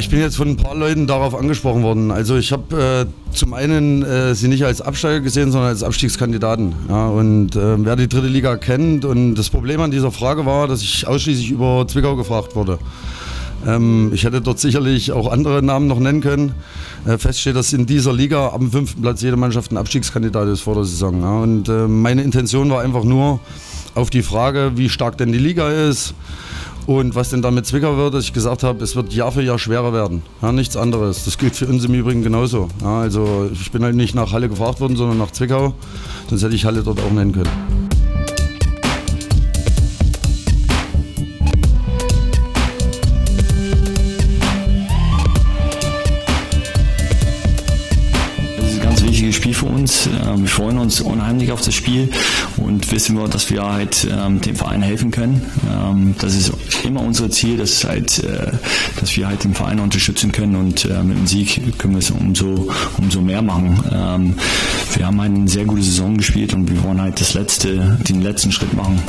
Ich bin jetzt von ein paar Leuten darauf angesprochen worden. Also ich habe äh, zum einen äh, sie nicht als Absteiger gesehen, sondern als Abstiegskandidaten. Ja, und äh, wer die dritte Liga kennt und das Problem an dieser Frage war, dass ich ausschließlich über Zwickau gefragt wurde. Ähm, ich hätte dort sicherlich auch andere Namen noch nennen können. Äh, fest steht, dass in dieser Liga am fünften Platz jede Mannschaft ein Abstiegskandidat ist vor der Saison. Ja. Und äh, meine Intention war einfach nur auf die Frage, wie stark denn die Liga ist und was denn damit Zwickau wird, dass ich gesagt habe, es wird Jahr für Jahr schwerer werden. Ja, nichts anderes. Das gilt für uns im Übrigen genauso. Ja, also ich bin halt nicht nach Halle gefragt worden, sondern nach Zwickau. Sonst hätte ich Halle dort auch nennen können. Uns. Ähm, wir freuen uns unheimlich auf das Spiel und wissen wir, dass wir halt ähm, dem Verein helfen können. Ähm, das ist immer unser Ziel, dass, halt, äh, dass wir halt den Verein unterstützen können und äh, mit dem Sieg können wir es umso, umso mehr machen. wir haben eine sehr gute Saison gespielt und wir wollen halt das letzte, den letzten Schritt machen.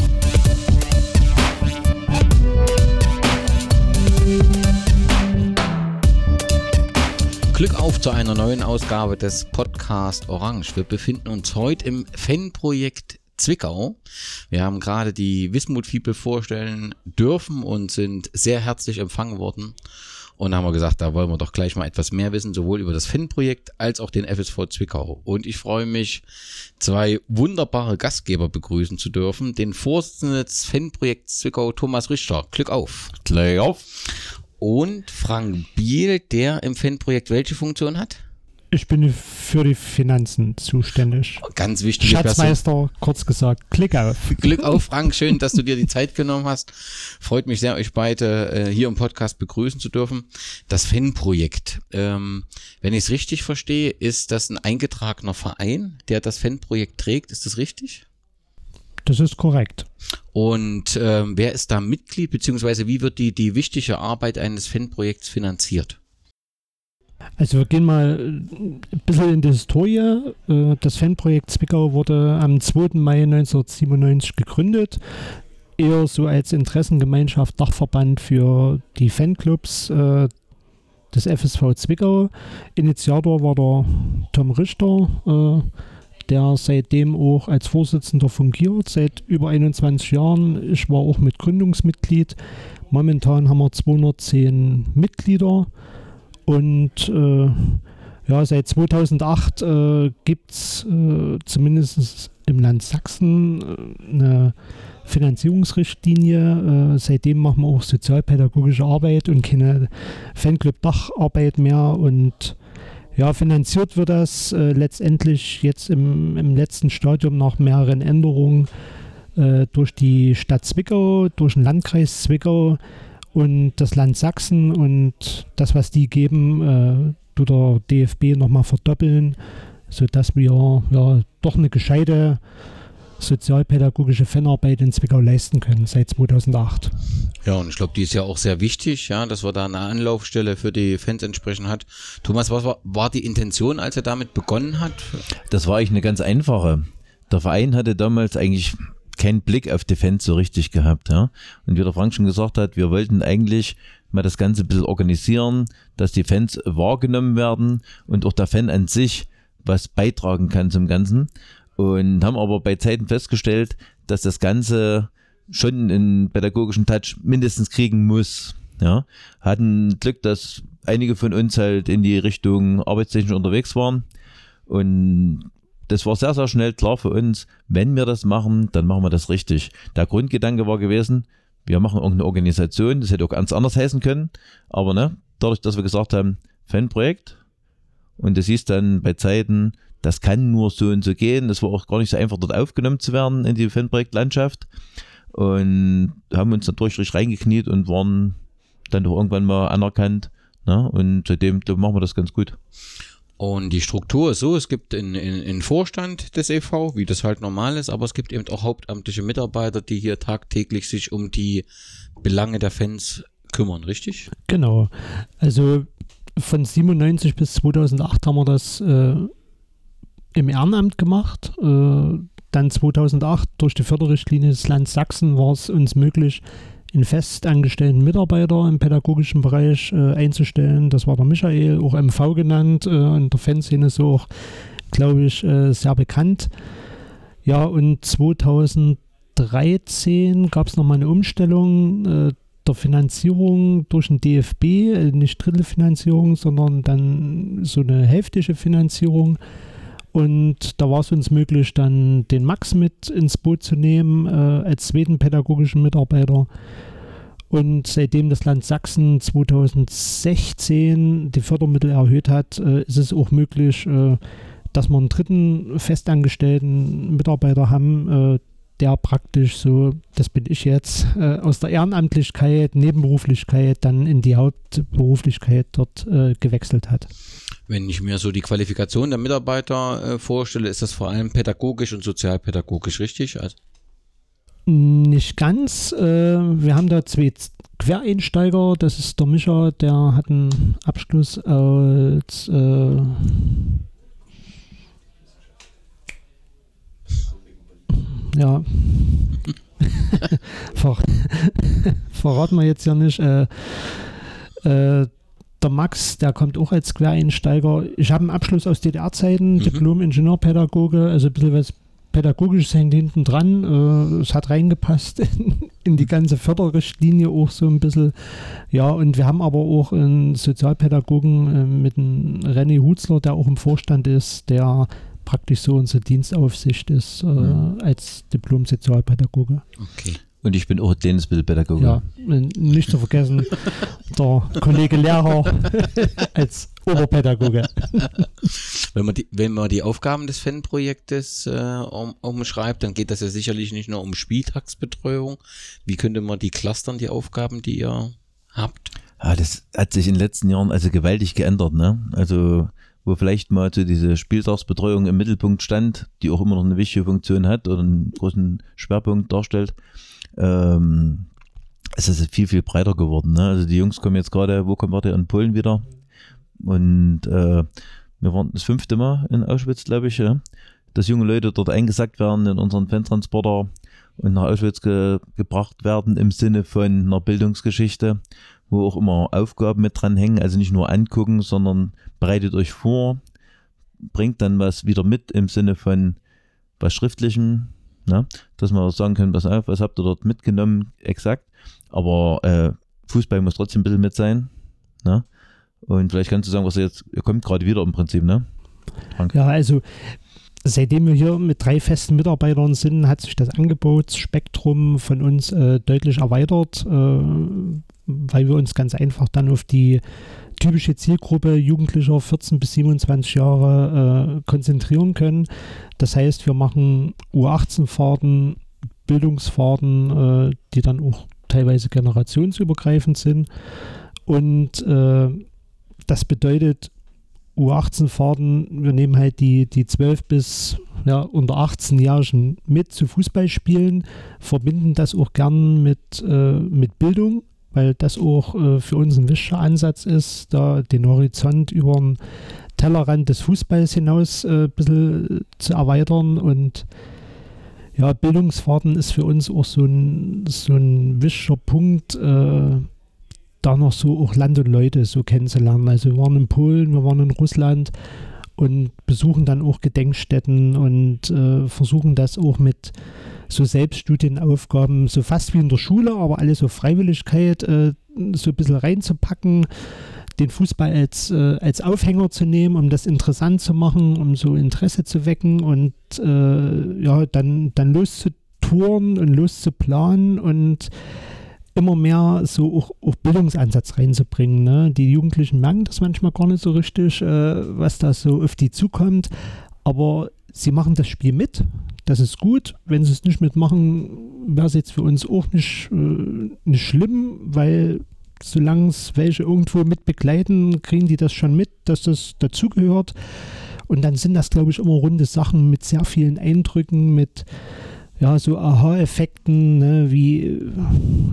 Glück auf zu einer neuen Ausgabe des Podcast Orange. Wir befinden uns heute im Fanprojekt Zwickau. Wir haben gerade die Wismut People vorstellen dürfen und sind sehr herzlich empfangen worden. Und da haben wir gesagt, da wollen wir doch gleich mal etwas mehr wissen, sowohl über das Fanprojekt als auch den FSV Zwickau. Und ich freue mich, zwei wunderbare Gastgeber begrüßen zu dürfen. Den Vorsitzenden des Fanprojekts Zwickau, Thomas Richter. Glück auf. Glück auf und Frank Biel, der im Fanprojekt welche Funktion hat? Ich bin für die Finanzen zuständig. Ganz wichtig. Schatzmeister, Person. kurz gesagt. Glück auf. Glück auf, Frank. Schön, dass du dir die Zeit genommen hast. Freut mich sehr, euch beide äh, hier im Podcast begrüßen zu dürfen. Das Fanprojekt. Ähm, wenn ich es richtig verstehe, ist das ein eingetragener Verein, der das Fanprojekt trägt. Ist das richtig? Das ist korrekt. Und ähm, wer ist da Mitglied, beziehungsweise wie wird die, die wichtige Arbeit eines Fanprojekts finanziert? Also wir gehen mal ein bisschen in die Historie. Äh, das Fanprojekt Zwickau wurde am 2. Mai 1997 gegründet. Eher so als Interessengemeinschaft, Dachverband für die Fanclubs äh, des FSV Zwickau. Initiator war der Tom Richter äh, der seitdem auch als Vorsitzender fungiert, seit über 21 Jahren. Ich war auch mit Gründungsmitglied. Momentan haben wir 210 Mitglieder und äh, ja, seit 2008 äh, gibt es äh, zumindest im Land Sachsen äh, eine Finanzierungsrichtlinie. Äh, seitdem machen wir auch sozialpädagogische Arbeit und keine Fanclub-Dacharbeit mehr und ja, finanziert wird das äh, letztendlich jetzt im, im letzten Stadium nach mehreren Änderungen äh, durch die Stadt Zwickau, durch den Landkreis Zwickau und das Land Sachsen und das, was die geben, äh, tut der DFB nochmal verdoppeln, sodass wir ja doch eine gescheite sozialpädagogische Fanarbeit in Zwickau leisten können seit 2008. Ja, und ich glaube, die ist ja auch sehr wichtig, ja, dass wir da eine Anlaufstelle für die Fans entsprechend hat. Thomas, was war, war die Intention, als er damit begonnen hat? Das war eigentlich eine ganz einfache. Der Verein hatte damals eigentlich keinen Blick auf die Fans so richtig gehabt. Ja? Und wie der Frank schon gesagt hat, wir wollten eigentlich mal das Ganze ein bisschen organisieren, dass die Fans wahrgenommen werden und auch der Fan an sich was beitragen kann zum Ganzen und haben aber bei Zeiten festgestellt, dass das Ganze schon einen pädagogischen Touch mindestens kriegen muss. Ja, hatten Glück, dass einige von uns halt in die Richtung arbeitstechnisch unterwegs waren und das war sehr, sehr schnell klar für uns, wenn wir das machen, dann machen wir das richtig. Der Grundgedanke war gewesen, wir machen irgendeine Organisation, das hätte auch ganz anders heißen können, aber ne, dadurch, dass wir gesagt haben, Fanprojekt und das hieß dann bei Zeiten, das kann nur so und so gehen. Das war auch gar nicht so einfach, dort aufgenommen zu werden in die Fanprojektlandschaft. Und haben uns natürlich richtig reingekniet und waren dann doch irgendwann mal anerkannt. Ne? Und seitdem machen wir das ganz gut. Und die Struktur ist so, es gibt einen Vorstand des e.V., wie das halt normal ist, aber es gibt eben auch hauptamtliche Mitarbeiter, die hier tagtäglich sich um die Belange der Fans kümmern, richtig? Genau. Also von 97 bis 2008 haben wir das äh, im Ehrenamt gemacht. Äh, dann 2008 durch die Förderrichtlinie des Landes Sachsen war es uns möglich, einen festangestellten Mitarbeiter im pädagogischen Bereich äh, einzustellen. Das war der Michael, auch MV genannt, äh, in der Fanszene so auch, glaube ich, äh, sehr bekannt. Ja, und 2013 gab es nochmal eine Umstellung äh, der Finanzierung durch den DFB, äh, nicht Drittelfinanzierung, sondern dann so eine hälftige Finanzierung. Und da war es uns möglich, dann den Max mit ins Boot zu nehmen äh, als zweiten pädagogischen Mitarbeiter. Und seitdem das Land Sachsen 2016 die Fördermittel erhöht hat, äh, ist es auch möglich, äh, dass wir einen dritten festangestellten Mitarbeiter haben, äh, der praktisch so, das bin ich jetzt, äh, aus der Ehrenamtlichkeit, Nebenberuflichkeit dann in die Hauptberuflichkeit dort äh, gewechselt hat. Wenn ich mir so die Qualifikation der Mitarbeiter äh, vorstelle, ist das vor allem pädagogisch und sozialpädagogisch richtig? Also nicht ganz. Äh, wir haben da zwei Quereinsteiger. Das ist der Mischer, der hat einen Abschluss als äh, ja. Ver verraten wir jetzt ja nicht. Äh, äh, der Max, der kommt auch als Quereinsteiger. Ich habe einen Abschluss aus DDR-Zeiten, mhm. Diplom-Ingenieurpädagoge, also ein bisschen was Pädagogisches hängt hinten dran. Äh, es hat reingepasst in, in, die ganze Förderrichtlinie auch so ein bisschen. Ja, und wir haben aber auch einen Sozialpädagogen äh, mit einem René Hutzler, der auch im Vorstand ist, der praktisch so unsere Dienstaufsicht ist äh, mhm. als Diplom-Sozialpädagoge. Okay. Und ich bin auch Tennisbildpädagoge. Ja, nicht zu vergessen, der Kollege Lehrer als Oberpädagoge. Wenn man die, wenn man die Aufgaben des Fanprojektes äh, um, umschreibt, dann geht das ja sicherlich nicht nur um Spieltagsbetreuung. Wie könnte man die clustern, die Aufgaben, die ihr habt? Ja, das hat sich in den letzten Jahren also gewaltig geändert. Ne? Also wo vielleicht mal so diese Spieltagsbetreuung im Mittelpunkt stand, die auch immer noch eine wichtige Funktion hat oder einen großen Schwerpunkt darstellt, ähm, es ist viel, viel breiter geworden. Ne? Also die Jungs kommen jetzt gerade, wo kommen wir in Polen wieder? Und äh, wir waren das fünfte Mal in Auschwitz, glaube ich, ja? dass junge Leute dort eingesackt werden in unseren Fantransporter und nach Auschwitz ge gebracht werden im Sinne von einer Bildungsgeschichte, wo auch immer Aufgaben mit dran hängen, also nicht nur angucken, sondern bereitet euch vor, bringt dann was wieder mit im Sinne von was Schriftlichem, ne? dass man sagen kann, pass auf, was habt ihr dort mitgenommen, exakt, aber äh, Fußball muss trotzdem ein bisschen mit sein. Ne? Und vielleicht kannst du sagen, was ihr jetzt, ihr kommt gerade wieder im Prinzip, ne? Frank. Ja, also seitdem wir hier mit drei festen Mitarbeitern sind, hat sich das Angebotsspektrum von uns äh, deutlich erweitert, äh, weil wir uns ganz einfach dann auf die typische Zielgruppe Jugendlicher 14 bis 27 Jahre äh, konzentrieren können. Das heißt, wir machen U18-Fahrten, Bildungsfahrten, äh, die dann auch teilweise generationsübergreifend sind. Und äh, das bedeutet, U18-Fahrten, wir nehmen halt die, die 12 bis ja, unter 18-Jährigen mit zu Fußballspielen, verbinden das auch gern mit, äh, mit Bildung weil das auch äh, für uns ein wichtiger Ansatz ist, da den Horizont über den Tellerrand des Fußballs hinaus äh, ein bisschen zu erweitern und ja, Bildungsfahrten ist für uns auch so ein, so ein wichtiger Punkt, äh, da noch so auch Land und Leute so kennenzulernen. Also wir waren in Polen, wir waren in Russland und besuchen dann auch Gedenkstätten und äh, versuchen das auch mit so Selbststudienaufgaben, so fast wie in der Schule, aber alles so Freiwilligkeit, äh, so ein bisschen reinzupacken, den Fußball als, äh, als Aufhänger zu nehmen, um das interessant zu machen, um so Interesse zu wecken und äh, ja, dann, dann loszutouren und loszuplanen und immer mehr so auch, auch Bildungsansatz reinzubringen. Ne? Die Jugendlichen merken das manchmal gar nicht so richtig, äh, was da so auf die zukommt, aber sie machen das Spiel mit. Das ist gut. Wenn sie es nicht mitmachen, wäre es jetzt für uns auch nicht, äh, nicht schlimm, weil solange es welche irgendwo mit begleiten, kriegen die das schon mit, dass das dazugehört. Und dann sind das, glaube ich, immer runde Sachen mit sehr vielen Eindrücken, mit ja, so Aha-Effekten, ne, wie,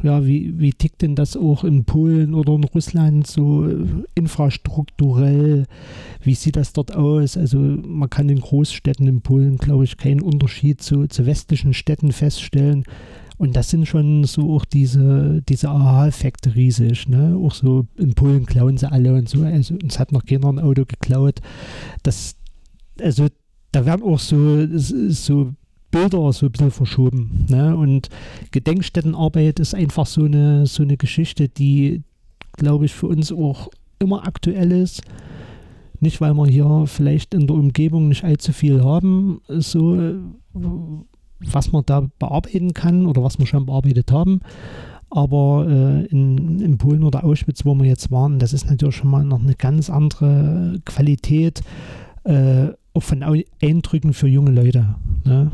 ja, wie, wie tickt denn das auch in Polen oder in Russland so infrastrukturell? Wie sieht das dort aus? Also man kann in Großstädten in Polen, glaube ich, keinen Unterschied zu, zu westlichen Städten feststellen. Und das sind schon so auch diese, diese Aha-Effekte riesig. Ne? Auch so in Polen klauen sie alle und so. Also uns hat noch keiner ein Auto geklaut. Das, also da werden auch so, so Bilder so ein bisschen verschoben. Ne? Und Gedenkstättenarbeit ist einfach so eine, so eine Geschichte, die, glaube ich, für uns auch immer aktuell ist. Nicht, weil wir hier vielleicht in der Umgebung nicht allzu viel haben, so was man da bearbeiten kann oder was wir schon bearbeitet haben. Aber äh, in, in Polen oder Auschwitz, wo wir jetzt waren, das ist natürlich schon mal noch eine ganz andere Qualität, äh, auch von Eindrücken für junge Leute. Ne?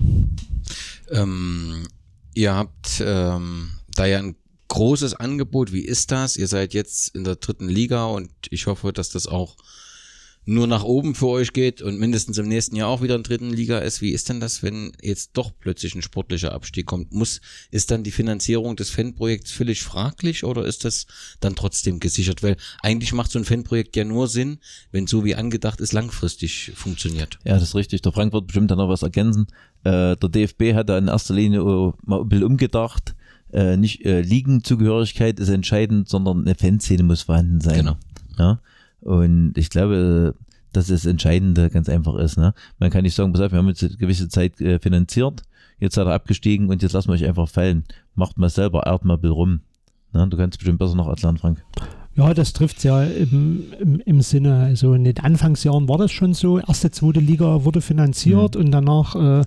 Ähm, ihr habt ähm, da ja ein großes Angebot. Wie ist das? Ihr seid jetzt in der dritten Liga und ich hoffe, dass das auch nur nach oben für euch geht und mindestens im nächsten Jahr auch wieder in dritten Liga ist. Wie ist denn das, wenn jetzt doch plötzlich ein sportlicher Abstieg kommt? Muss, ist dann die Finanzierung des Fanprojekts völlig fraglich oder ist das dann trotzdem gesichert? Weil eigentlich macht so ein Fanprojekt ja nur Sinn, wenn so wie angedacht ist, langfristig funktioniert. Ja, das ist richtig. Der Frank wird bestimmt dann noch was ergänzen. Äh, der DFB hat da in erster Linie mal ein bisschen umgedacht. Äh, nicht äh, Ligenzugehörigkeit ist entscheidend, sondern eine Fanszene muss vorhanden sein. Genau. Ja? Und ich glaube, dass das Entscheidende ganz einfach ist. Ne? Man kann nicht sagen, pass auf, wir haben jetzt eine gewisse Zeit äh, finanziert, jetzt seid ihr abgestiegen und jetzt lassen wir euch einfach fallen. Macht mal selber, ehrt mal rum. Ne? Du kannst bestimmt besser noch erklären, Frank. Ja, das trifft es ja im, im, im, Sinne. Also in den Anfangsjahren war das schon so. Erste, zweite Liga wurde finanziert mhm. und danach äh,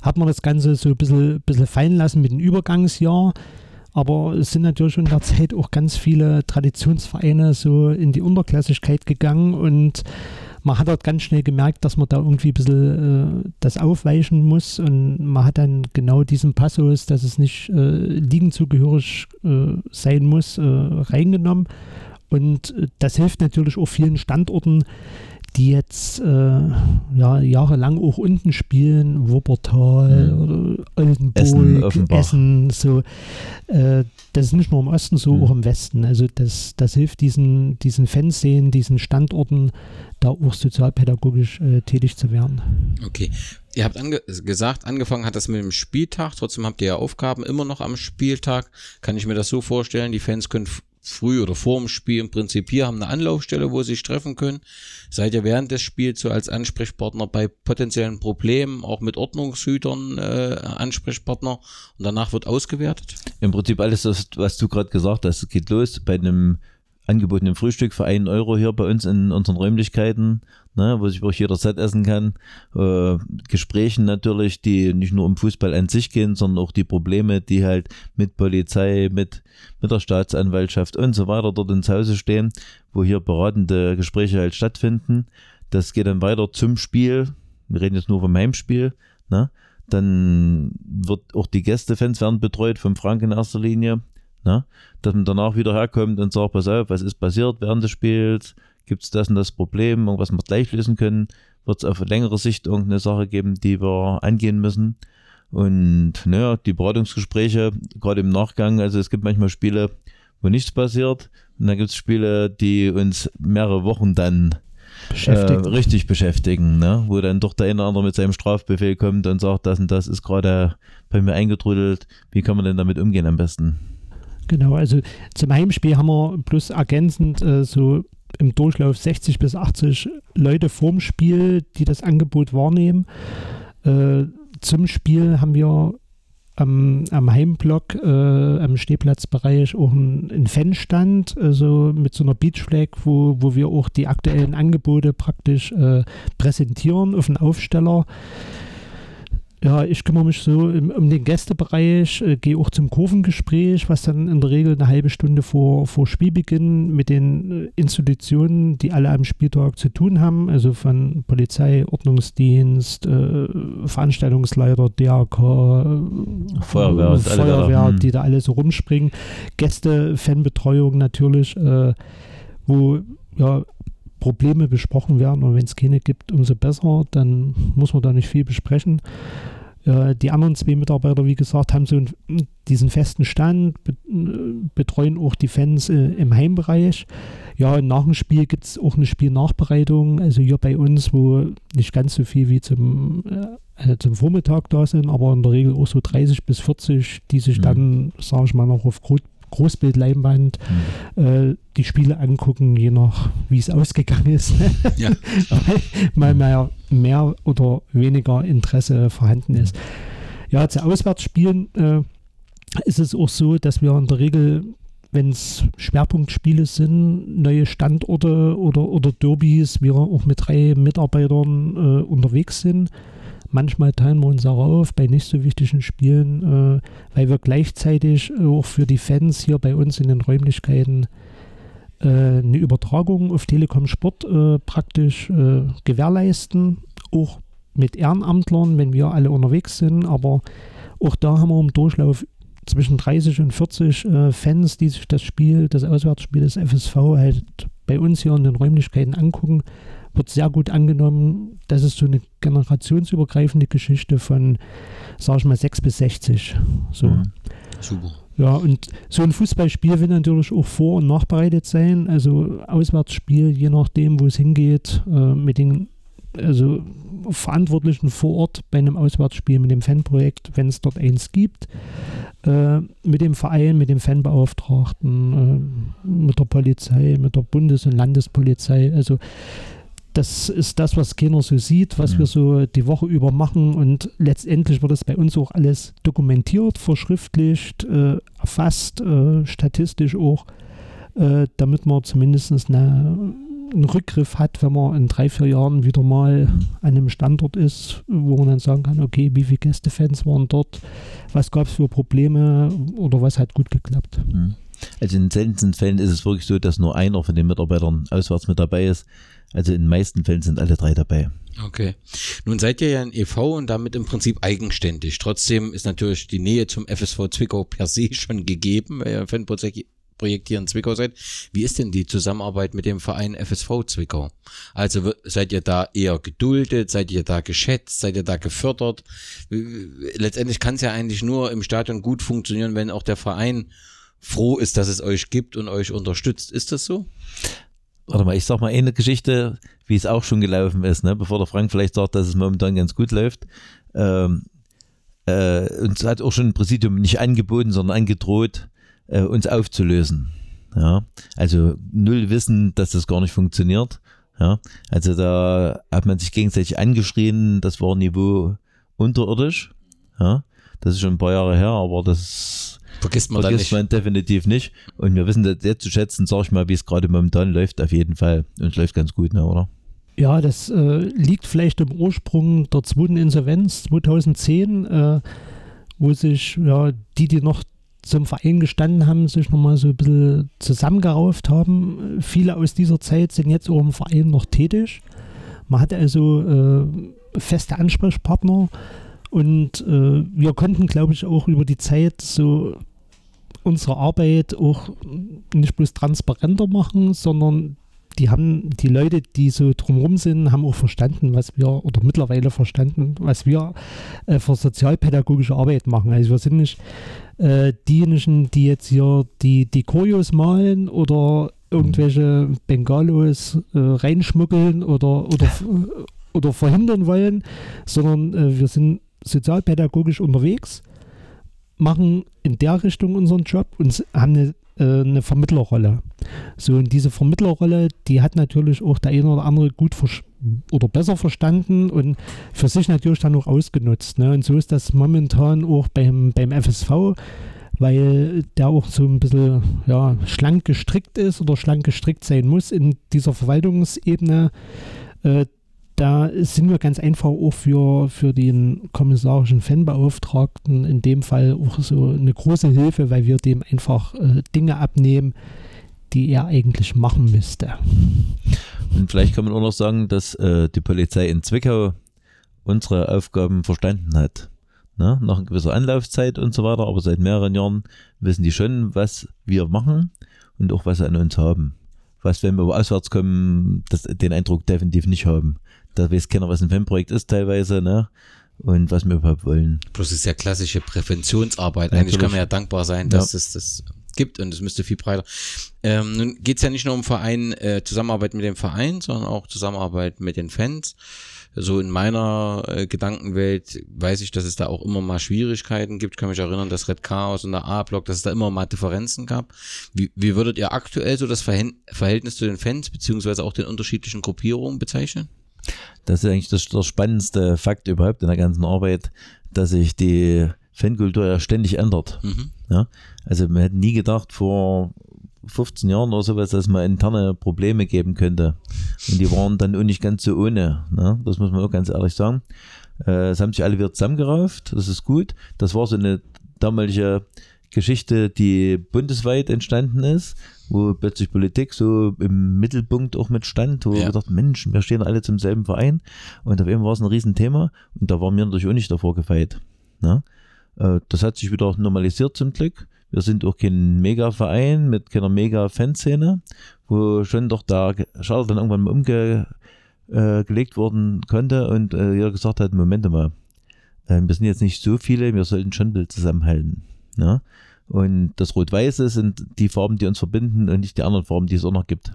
hat man das Ganze so ein bisschen, bisschen fallen lassen mit dem Übergangsjahr. Aber es sind natürlich in der Zeit auch ganz viele Traditionsvereine so in die Unterklassigkeit gegangen und man hat dort ganz schnell gemerkt, dass man da irgendwie ein bisschen äh, das aufweichen muss und man hat dann genau diesen Passus, dass es nicht äh, liegenzugehörig äh, sein muss, äh, reingenommen. Und äh, das hilft natürlich auch vielen Standorten, die jetzt äh, ja, jahrelang auch unten spielen, Wuppertal mhm. oder Oldenburg, Essen, Essen so. Äh, das ist nicht nur im Osten so, mhm. auch im Westen. Also das, das hilft diesen, diesen Fanszenen, diesen Standorten, da auch sozialpädagogisch äh, tätig zu werden. Okay. Ihr habt ange gesagt, angefangen hat das mit dem Spieltag, trotzdem habt ihr ja Aufgaben immer noch am Spieltag. Kann ich mir das so vorstellen, die Fans können früh oder vor dem Spiel im Prinzip hier, haben eine Anlaufstelle, wo sie sich treffen können. Seid ihr während des Spiels so als Ansprechpartner bei potenziellen Problemen, auch mit Ordnungshütern äh, Ansprechpartner und danach wird ausgewertet? Im Prinzip alles, was du gerade gesagt hast, geht los bei einem angebotenen Frühstück für einen Euro hier bei uns in unseren Räumlichkeiten, ne, wo sich wirklich jeder Set essen kann. Äh, Gesprächen natürlich, die nicht nur um Fußball an sich gehen, sondern auch die Probleme, die halt mit Polizei, mit, mit der Staatsanwaltschaft und so weiter dort ins Hause stehen, wo hier beratende Gespräche halt stattfinden. Das geht dann weiter zum Spiel. Wir reden jetzt nur vom Heimspiel. Ne? Dann wird auch die Gästefans werden betreut vom Frank in erster Linie. Ne? Dass man danach wieder herkommt und sagt, pass auf, was ist passiert während des Spiels? Gibt es das und das Problem, irgendwas wir gleich lösen können? Wird es auf längere Sicht irgendeine Sache geben, die wir angehen müssen? Und naja, die Beratungsgespräche, gerade im Nachgang, also es gibt manchmal Spiele, wo nichts passiert. Und dann gibt es Spiele, die uns mehrere Wochen dann äh, richtig beschäftigen, ne? wo dann doch der eine oder andere mit seinem Strafbefehl kommt und sagt, das und das ist gerade bei mir eingetrudelt. Wie kann man denn damit umgehen am besten? Genau, also zum Heimspiel haben wir plus ergänzend äh, so im Durchlauf 60 bis 80 Leute vorm Spiel, die das Angebot wahrnehmen. Äh, zum Spiel haben wir am, am Heimblock, äh, am Stehplatzbereich auch einen, einen Fanstand, also mit so einer Beachflag, wo, wo wir auch die aktuellen Angebote praktisch äh, präsentieren auf einen Aufsteller. Ja, ich kümmere mich so um, um den Gästebereich, äh, gehe auch zum Kurvengespräch, was dann in der Regel eine halbe Stunde vor, vor Spielbeginn mit den äh, Institutionen, die alle am Spieltag zu tun haben, also von Polizei, Ordnungsdienst, äh, Veranstaltungsleiter, DRK, äh, Feuerwehr, Feuerwehr die da alle so rumspringen, Gäste, Fanbetreuung natürlich, äh, wo ja Probleme besprochen werden und wenn es keine gibt, umso besser, dann muss man da nicht viel besprechen Äh, die anderen zwei Mitarbeiter, wie gesagt, haben so einen, diesen festen Stand, betreuen auch die Fans äh, im Heimbereich. Ja, nach dem Spiel gibt es auch eine Spielnachbereitung. Also hier bei uns, wo nicht ganz so viel wie zum, äh, zum Vormittag da sind, aber in der Regel auch so 30 bis 40, die sich mhm. dann, sage ich mal, noch auf Großbildleinwand mhm. äh, die Spiele angucken, je nach wie es ausgegangen ist. ja. Weil mehr, mehr oder weniger Interesse vorhanden ist. Ja, zu Auswärtsspielen äh, ist es auch so, dass wir in der Regel wenn es Schwerpunktspiele sind, neue Standorte oder, oder Derbys, wir auch mit drei Mitarbeitern äh, unterwegs sind. Manchmal teilen wir uns auch auf bei nicht so wichtigen Spielen, äh, weil wir gleichzeitig auch für die Fans hier bei uns in den Räumlichkeiten äh, eine Übertragung auf Telekom Sport äh, praktisch äh, gewährleisten. Auch mit Ehrenamtlern, wenn wir alle unterwegs sind, aber auch da haben wir im Durchlauf zwischen 30 und 40 äh, Fans, die sich das Spiel, das Auswärtsspiel des FSV halt bei uns hier in den Räumlichkeiten angucken, wird sehr gut angenommen. Das ist so eine generationsübergreifende Geschichte von, sag ich mal, 6 bis 60. So. Mhm. Super. Ja, und so ein Fußballspiel will natürlich auch vor- und nachbereitet sein. Also Auswärtsspiel, je nachdem, wo es hingeht, äh, mit den also Verantwortlichen vor Ort bei einem Auswärtsspiel mit dem Fanprojekt, wenn es dort eins gibt, äh, mit dem Verein, mit dem Fanbeauftragten, äh, mit der Polizei, mit der Bundes- und Landespolizei. Also das ist das, was keiner so sieht, was mhm. wir so die Woche über machen und letztendlich wird das bei uns auch alles dokumentiert, verschriftlicht, äh, erfasst, äh, statistisch auch, äh, damit man zumindest eine einen Rückgriff hat, wenn man in drei, vier Jahren wieder mal an einem Standort ist, wo man dann sagen kann, okay, wie viele Gästefans waren dort, was gab es für Probleme oder was hat gut geklappt. Mhm. Also in seltensten Fällen ist es wirklich so, dass nur einer von den Mitarbeitern auswärts mit dabei ist. Also in den meisten Fällen sind alle drei dabei. Okay. Nun seid ihr ja ein e.V. und damit im Prinzip eigenständig. Trotzdem ist natürlich die Nähe zum FSV Zwickau per se schon gegeben, weil ihr ein Fanprojekt Projekt hier in Zwickau seid. Wie ist denn die Zusammenarbeit mit dem Verein FSV Zwickau? Also seid ihr da eher geduldet? Seid ihr da geschätzt? Seid ihr da gefördert? Letztendlich kann es ja eigentlich nur im Stadion gut funktionieren, wenn auch der Verein froh ist, dass es euch gibt und euch unterstützt. Ist das so? Warte mal, ich sag mal eine Geschichte, wie es auch schon gelaufen ist, ne? bevor der Frank vielleicht sagt, dass es momentan ganz gut läuft. Ähm, äh, uns hat auch schon ein Präsidium nicht angeboten, sondern angedroht, äh, uns aufzulösen. Ja, also null Wissen, dass das gar nicht funktioniert. Ja, also da hat man sich gegenseitig angeschrien, das war Niveau unterirdisch. Ja, das ist schon ein paar Jahre her, aber das vergisst man, vergisst man definitiv nicht. Und wir wissen das sehr zu schätzen, sag ich mal, wie es gerade momentan läuft, auf jeden Fall. Und es läuft ganz gut, ne, oder? Ja, das äh, liegt vielleicht im Ursprung der zweiten Insolvenz 2010, äh, wo sich ja, die, die noch zum Verein gestanden haben, sich nochmal so ein bisschen zusammengerauft haben. Viele aus dieser Zeit sind jetzt auch im Verein noch tätig. Man hat also äh, feste Ansprechpartner und äh, wir konnten, glaube ich, auch über die Zeit so unsere Arbeit auch nicht bloß transparenter machen, sondern die haben, die Leute, die so drumherum sind, haben auch verstanden, was wir, oder mittlerweile verstanden, was wir äh, für sozialpädagogische Arbeit machen. Also wir sind nicht äh, diejenigen, die jetzt hier die, die Choreos malen oder irgendwelche Bengalos äh, reinschmuggeln oder, oder, oder verhindern wollen, sondern äh, wir sind sozialpädagogisch unterwegs, machen in der Richtung unseren Job und haben eine äh, eine Vermittlerrolle. So, und diese Vermittlerrolle, die hat natürlich auch der eine oder andere gut oder besser verstanden und für sich natürlich dann auch ausgenutzt. Ne? Und so ist das momentan auch beim, beim FSV, weil der auch so ein bisschen ja, schlank gestrickt ist oder schlank gestrickt sein muss in dieser Verwaltungsebene. Äh, da sind wir ganz einfach auch für, für den kommissarischen Fanbeauftragten in dem Fall auch so eine große Hilfe, weil wir dem einfach äh, Dinge abnehmen, die er eigentlich machen müsste. Und vielleicht kann man auch noch sagen, dass äh, die Polizei in Zwickau unsere Aufgaben verstanden hat. Ne? Nach einer gewissen Anlaufzeit und so weiter, aber seit mehreren Jahren wissen die schon, was wir machen und auch was sie an uns haben. Was, wenn wir auswärts kommen, das, den Eindruck definitiv nicht haben da weiß keiner, was ein Fanprojekt ist teilweise, ne? und was wir überhaupt wollen. Plus ist ja klassische Präventionsarbeit. Ja, Eigentlich kann man ja dankbar sein, dass Ja. es das gibt und es müsste viel breiter. Ähm, nun geht's ja nicht nur um Verein, äh, Zusammenarbeit mit dem Verein, sondern auch Zusammenarbeit mit den Fans. So in meiner äh, Gedankenwelt weiß ich, dass es da auch immer mal Schwierigkeiten gibt. Ich kann mich erinnern, dass Red Chaos und der A-Block, dass es da immer mal Differenzen gab. Wie, wie würdet ihr aktuell so das Verhält- Verhältnis zu den Fans beziehungsweise auch den unterschiedlichen Gruppierungen bezeichnen? Das ist eigentlich das, der spannendste Fakt überhaupt in der ganzen Arbeit, dass sich die Fankultur ja ständig ändert. Mhm. Ja? Also man hätte nie gedacht vor 15 Jahren oder sowas, dass man interne Probleme geben könnte. Und die waren dann auch nicht ganz so ohne. Ne? Das muss man auch ganz ehrlich sagen. Äh, es haben sich alle wieder zusammengerauft, das ist gut. Das war so eine damalige Geschichte, die bundesweit entstanden ist, wo plötzlich Politik so im Mittelpunkt auch mit stand, wo Ja. wir dachten, Mensch, wir stehen alle zum selben Verein. Und auf einmal war es ein Riesenthema und da waren wir natürlich auch nicht davor gefeit. Ne? Äh, Das hat sich wieder normalisiert zum Glück. Wir sind auch kein Mega-Verein mit keiner Mega-Fanszene, wo schon doch der Schalter dann irgendwann mal umgelegt worden konnte und äh, jeder gesagt hat, Moment mal, äh, wir sind jetzt nicht so viele, wir sollten schon ein Bild zusammenhalten. Ne? Und das Rot-Weiße sind die Farben, die uns verbinden und nicht die anderen Farben, die es auch noch gibt.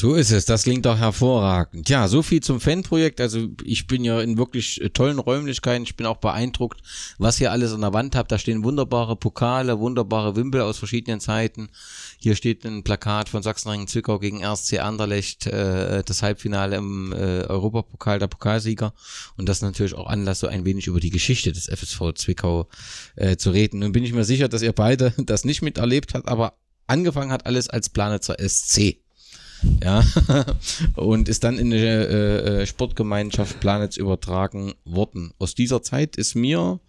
So ist es, das klingt doch hervorragend. Ja, so viel zum Fanprojekt. Also ich bin ja in wirklich äh, tollen Räumlichkeiten. Ich bin auch beeindruckt, was ihr alles an der Wand habt. Da stehen wunderbare Pokale, wunderbare Wimpel aus verschiedenen Zeiten. Hier steht ein Plakat von Sachsenring Zwickau gegen RSC Anderlecht, äh, das Halbfinale im äh, Europapokal der Pokalsieger. Und das natürlich auch Anlass, so ein wenig über die Geschichte des FSV Zwickau äh, zu reden. Nun bin ich mir sicher, dass ihr beide das nicht miterlebt habt, aber angefangen hat alles als Planitzer SC. Ja, und ist dann in eine äh, äh, Sportgemeinschaft Planitz übertragen worden. Aus dieser Zeit ist mir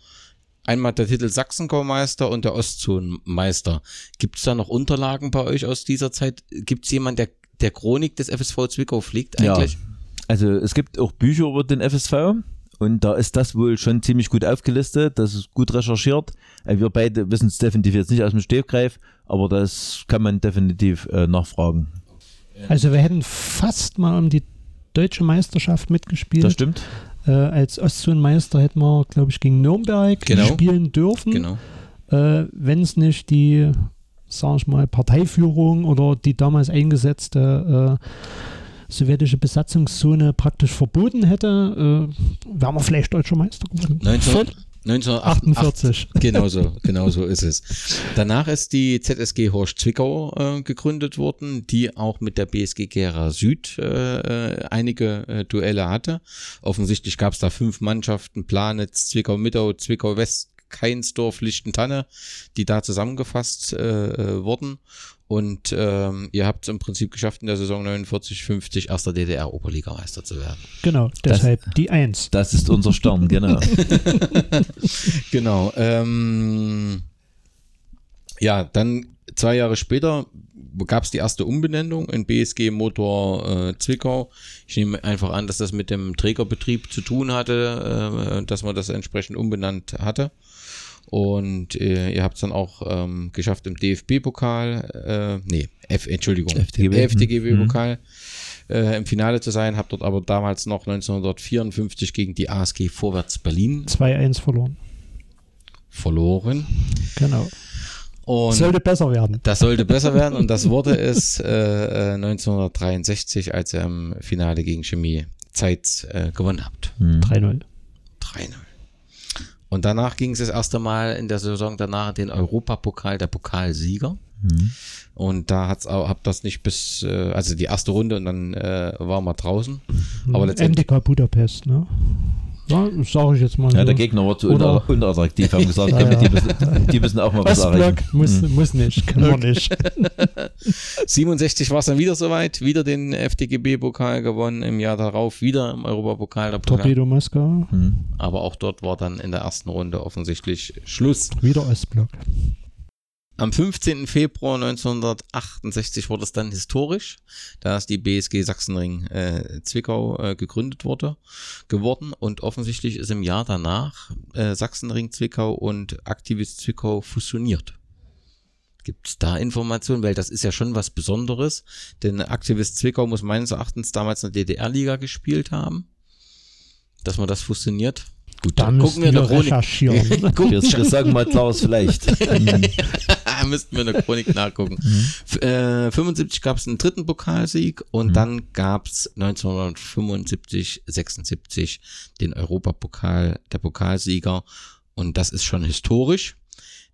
einmal der Titel Sachsengaumeister und der Ostzonenmeister. Gibt es da noch Unterlagen bei euch aus dieser Zeit? Gibt es jemanden, der der Chronik des FSV Zwickau pflegt eigentlich? Ja. Also es gibt auch Bücher über den FSV und da ist das wohl schon ziemlich gut aufgelistet, das ist gut recherchiert. Äh, Wir beide wissen es definitiv jetzt nicht aus dem Stegreif, aber das kann man definitiv äh, nachfragen. Also wir hätten fast mal um die deutsche Meisterschaft mitgespielt. Das stimmt. Äh, als Ostzonenmeister hätten wir, glaube ich, gegen Nürnberg Genau. spielen dürfen. Genau. Äh, Wenn es nicht die, sag ich mal, Parteiführung oder die damals eingesetzte äh, sowjetische Besatzungszone praktisch verboten hätte, äh, wären wir vielleicht deutscher Meister geworden. 19, Voll- 1948. 48. Genau so, genau so ist es. Danach ist die ZSG Horst Zwickau äh, gegründet worden, die auch mit der BSG Gera Süd äh, äh, einige äh, Duelle hatte. Offensichtlich gab es da fünf Mannschaften, Planitz, Zwickau Mittau, Zwickau West, Keinsdorf, Lichtentanne, die da zusammengefasst äh, äh, wurden. Und ähm, ihr habt es im Prinzip geschafft, in der Saison 49, 50 erster DDR-Oberligameister zu werden. Genau, Das- deshalb die Eins. Das ist unser Stern, genau. Genau. Ähm, ja, dann zwei Jahre später gab es die erste Umbenennung in BSG Motor äh, Zwickau. Ich nehme einfach an, dass das mit dem Trägerbetrieb zu tun hatte, äh, dass man das entsprechend umbenannt hatte. Und äh, ihr habt es dann auch ähm, geschafft im DFB-Pokal, äh, nee, F, Entschuldigung, FDGB. FDGB-Pokal äh, im Finale zu sein. Habt dort aber damals noch 1954 gegen die ASG Vorwärts Berlin 2-1 verloren. verloren. Genau. Und Sollte besser werden. das sollte besser werden und das wurde es äh, äh, 1963, als ihr im Finale gegen Chemie Zeit äh, gewonnen habt. Hm. 3-0. 3-0. Und danach ging es das erste Mal in der Saison danach den Europapokal der Pokalsieger. Hm. Und da hat's auch, hab das nicht bis, äh, also die erste Runde und dann äh, waren wir draußen. Aber letztendlich, MDK Budapest, ne? Ja, sage ich jetzt mal. Ja, so. der Gegner war zu Oder- unatt- unattraktiv, haben gesagt, Ja, ja. Die, müssen, die müssen auch mal was erreichen. Muss, muss nicht, kann man nicht. 67 war es dann wieder soweit, wieder den FDGB-Pokal gewonnen, im Jahr darauf wieder im Europapokal der Pokal. Torpedo Moskau, Hm. Aber auch dort war dann in der ersten Runde offensichtlich Schluss. wieder Ostblock. Am 15. Februar 1968 wurde es dann historisch, da ist die BSG Sachsenring äh, Zwickau äh, gegründet wurde, geworden und offensichtlich ist im Jahr danach äh, Sachsenring Zwickau und Aktivist Zwickau fusioniert. Gibt es da Informationen? Weil das ist ja schon was Besonderes, denn Aktivist Zwickau muss meines Erachtens damals eine DDR-Liga gespielt haben. dass man das fusioniert? Gut, da gucken wir in der Chronik. recherchieren. wir, wir sagen mal Klaus vielleicht. Müssten wir in der Chronik nachgucken. Mhm. Äh, 75 gab es einen dritten Pokalsieg und mhm. dann gab es 1975, 76 den Europapokal, der Pokalsieger. Und das ist schon historisch,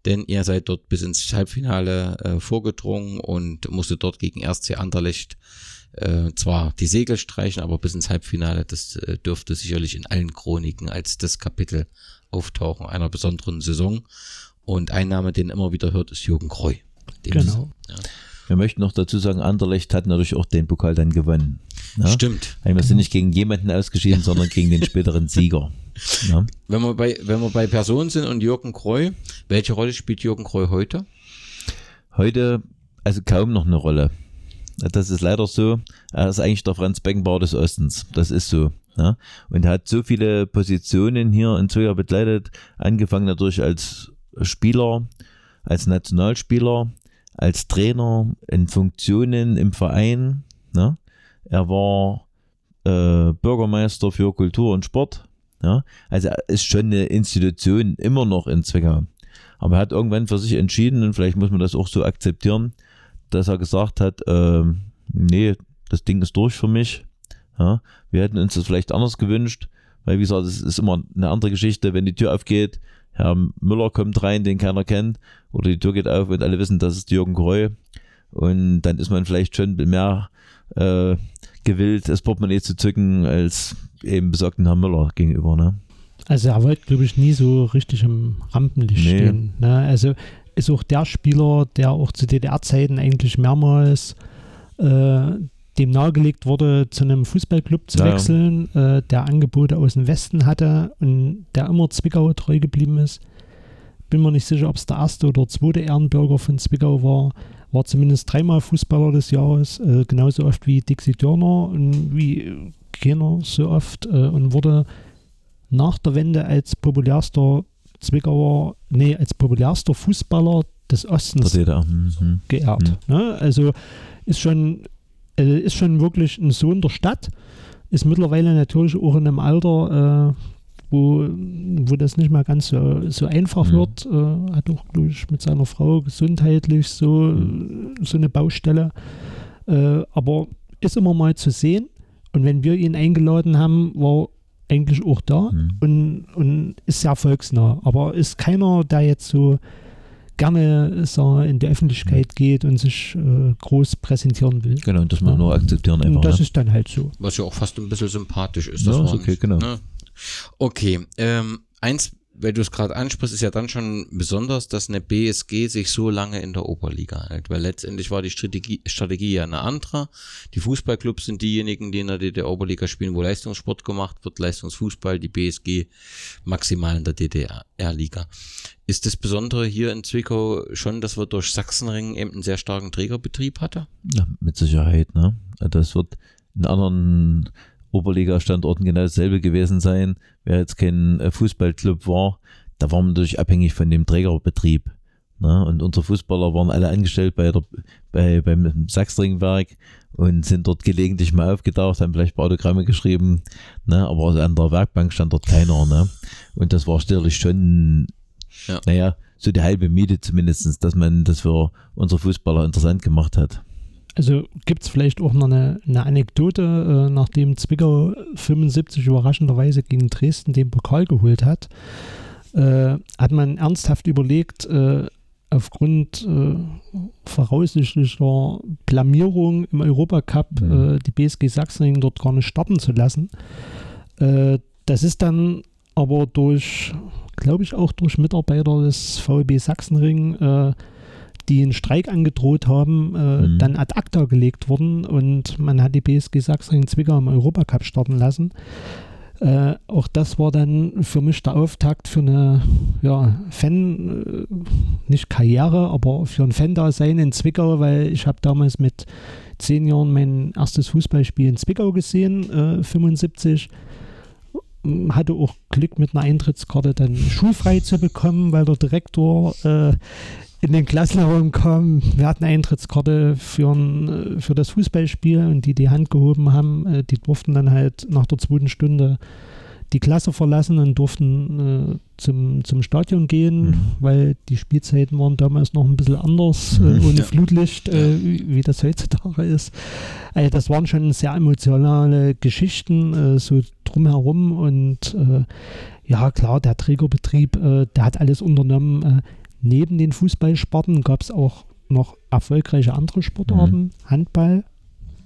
denn ihr seid dort bis ins Halbfinale äh, vorgedrungen und musstet dort gegen RC Anderlecht äh, zwar die Segel streichen, aber bis ins Halbfinale, das äh, dürfte sicherlich in allen Chroniken als das Kapitel auftauchen einer besonderen Saison. Und ein Name, den immer wieder hört, ist Jürgen Kreu. Genau. ja. Wir möchten noch dazu sagen, Anderlecht hat natürlich auch den Pokal dann gewonnen. Ja? Stimmt. Wir sind nicht gegen jemanden ausgeschieden, sondern gegen den späteren Sieger. Ja? Wenn, wir bei, wenn wir bei Personen sind und Jürgen Kreu, welche Rolle spielt Jürgen Kreu heute? Heute, also kaum noch eine Rolle. Das ist leider so. Er ist eigentlich der Franz Beckenbauer des Ostens. Das ist so. Ja? Und er hat so viele Positionen hier in Zoya begleitet, angefangen natürlich als Spieler, als Nationalspieler, als Trainer, in Funktionen im Verein. Ne? Er war äh, Bürgermeister für Kultur und Sport. Ja? Also er ist schon eine Institution immer noch in Zwickau. Aber er hat irgendwann für sich entschieden, und vielleicht muss man das auch so akzeptieren, dass er gesagt hat, äh, nee, das Ding ist durch für mich. Ja, wir hätten uns das vielleicht anders gewünscht, weil wie gesagt, es ist immer eine andere Geschichte, wenn die Tür aufgeht, Herr Müller kommt rein, den keiner kennt, oder die Tür geht auf und alle wissen, das ist Jürgen Kreu. Und dann ist man vielleicht schon mehr äh, gewillt, das Portemonnaie zu zücken, als eben besagten Herrn Müller gegenüber. Ne? Also er wollte, glaube ich, nie so richtig im Rampenlicht nee. stehen. Ne? Also ist auch der Spieler, der auch zu DDR-Zeiten eigentlich mehrmals äh, dem nahegelegt wurde, zu einem Fußballclub zu ja. wechseln, äh, der Angebote aus dem Westen hatte und der immer Zwickau treu geblieben ist. Bin mir nicht sicher, ob es der erste oder zweite Ehrenbürger von Zwickau war. War zumindest dreimal Fußballer des Jahres, äh, genauso oft wie Dixie Dörner und wie keiner so oft äh, und wurde nach der Wende als populärster Zwickauer, nee, als populärster Fußballer des Ostens mhm. geehrt. Mhm. Ne? Also ist schon, äh, ist schon wirklich ein Sohn der Stadt, ist mittlerweile natürlich auch in einem Alter, äh, wo, wo das nicht mehr ganz so, so einfach mhm. wird. Äh, hat auch, glaube ich, mit seiner Frau gesundheitlich so, mhm. so eine Baustelle. Äh, aber ist immer mal zu sehen. Und wenn wir ihn eingeladen haben, war eigentlich auch da mhm. und, und ist sehr volksnah. Aber ist keiner, der jetzt so gerne so in die Öffentlichkeit geht und sich äh, groß präsentieren will. Genau, und das man ja. nur akzeptieren einfach. Und das ne? ist dann halt so. Was ja auch fast ein bisschen sympathisch ist. Das ja, ist okay, genau. Ne? Okay, ähm, eins weil du es gerade ansprichst, ist ja dann schon besonders, dass eine BSG sich so lange in der Oberliga hält, weil letztendlich war die Strategie, Strategie ja eine andere. Die Fußballclubs sind diejenigen, die in der DDR-Oberliga spielen, wo Leistungssport gemacht wird, Leistungsfußball, die BSG maximal in der DDR-Liga. Ist das Besondere hier in Zwickau schon, dass wir durch Sachsenring eben einen sehr starken Trägerbetrieb hatte? Ja, mit Sicherheit, ne? Das wird in anderen Oberliga-Standorten genau dasselbe gewesen sein. Wer jetzt kein äh, Fußballclub war, da war man natürlich abhängig von dem Trägerbetrieb. Ne? Und unsere Fußballer waren alle angestellt bei der, bei, beim Sachsringwerk und sind dort gelegentlich mal aufgetaucht, haben vielleicht Autogramme geschrieben, ne? aber an der Werkbank stand dort keiner. Ne? Und das war sicherlich schon, ja. naja, so die halbe Miete zumindest, dass man das für unsere Fußballer interessant gemacht hat. Also gibt es vielleicht auch noch eine, eine Anekdote, äh, nachdem Zwickau 75 überraschenderweise gegen Dresden den Pokal geholt hat, äh, hat man ernsthaft überlegt, äh, aufgrund äh, voraussichtlicher Blamierung im Europacup mhm. Äh, die BSG Sachsenring dort gar nicht starten zu lassen. Äh, das ist dann aber durch, glaube ich, auch durch Mitarbeiter des VEB Sachsenring die einen Streik angedroht haben, äh, mhm. dann ad acta gelegt wurden und man hat die BSG Sachsen Zwickau im Europacup starten lassen. Äh, auch das war dann für mich der Auftakt für eine ja, Fan, äh, nicht Karriere, aber für ein Fan-Dasein in Zwickau, weil ich habe damals mit zehn Jahren mein erstes Fußballspiel in Zwickau gesehen, äh, 75 hatte auch Glück mit einer Eintrittskarte dann schulfrei zu bekommen, weil der Direktor äh, in den Klassenraum kam. Wir hatten Eintrittskarte für, ein, für das Fußballspiel und die die Hand gehoben haben, äh, die durften dann halt nach der zweiten Stunde die Klasse verlassen und durften äh, zum, zum Stadion gehen, Mhm. weil die Spielzeiten waren damals noch ein bisschen anders, Mhm. äh, ohne Ja. Flutlicht, äh, wie, wie das heutzutage ist. Also das waren schon sehr emotionale Geschichten, äh, so drumherum und äh, ja klar, der Trägerbetrieb, äh, der hat alles unternommen. Neben den Fußballsparten gab es auch noch erfolgreiche andere Sportarten, Handball,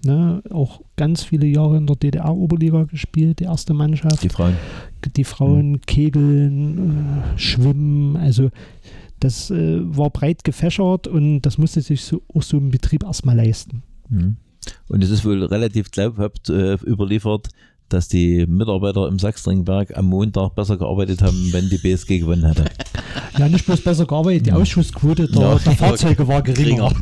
ne, auch ganz viele Jahre in der DDR-Oberliga gespielt, die erste Mannschaft Die Frauen. die Frauen kegeln, äh, schwimmen, also das äh, war breit gefächert und das musste sich so, auch so ein Betrieb erstmal leisten. Mhm. Und es ist wohl relativ glaubhaft äh, überliefert, dass die Mitarbeiter im Sachsenringberg am Montag besser gearbeitet haben, wenn die BSG gewonnen hatte. Ja, nicht bloß besser gearbeitet, die Ausschussquote der, Ja. der Fahrzeuge war geringer.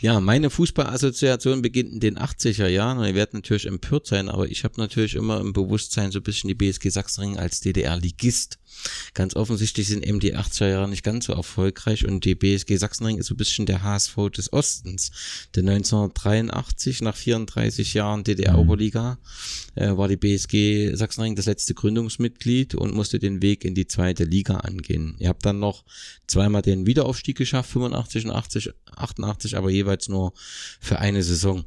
Ja, meine Fußballassoziation beginnt in den 80er Jahren und ihr werdet natürlich empört sein, aber ich habe natürlich immer im Bewusstsein so ein bisschen die BSG Sachsenring als DDR-Ligist. Ganz offensichtlich sind eben die 80er Jahre nicht ganz so erfolgreich und die BSG Sachsenring ist so ein bisschen der HSV des Ostens. Denn 1983, nach 34 Jahren DDR-Oberliga, äh, war die BSG Sachsenring das letzte Gründungsmitglied und musste den Weg in die zweite Liga angehen. Ihr habt dann noch zweimal den Wiederaufstieg geschafft, 85 und 80, 88, aber jeweils nur für eine Saison.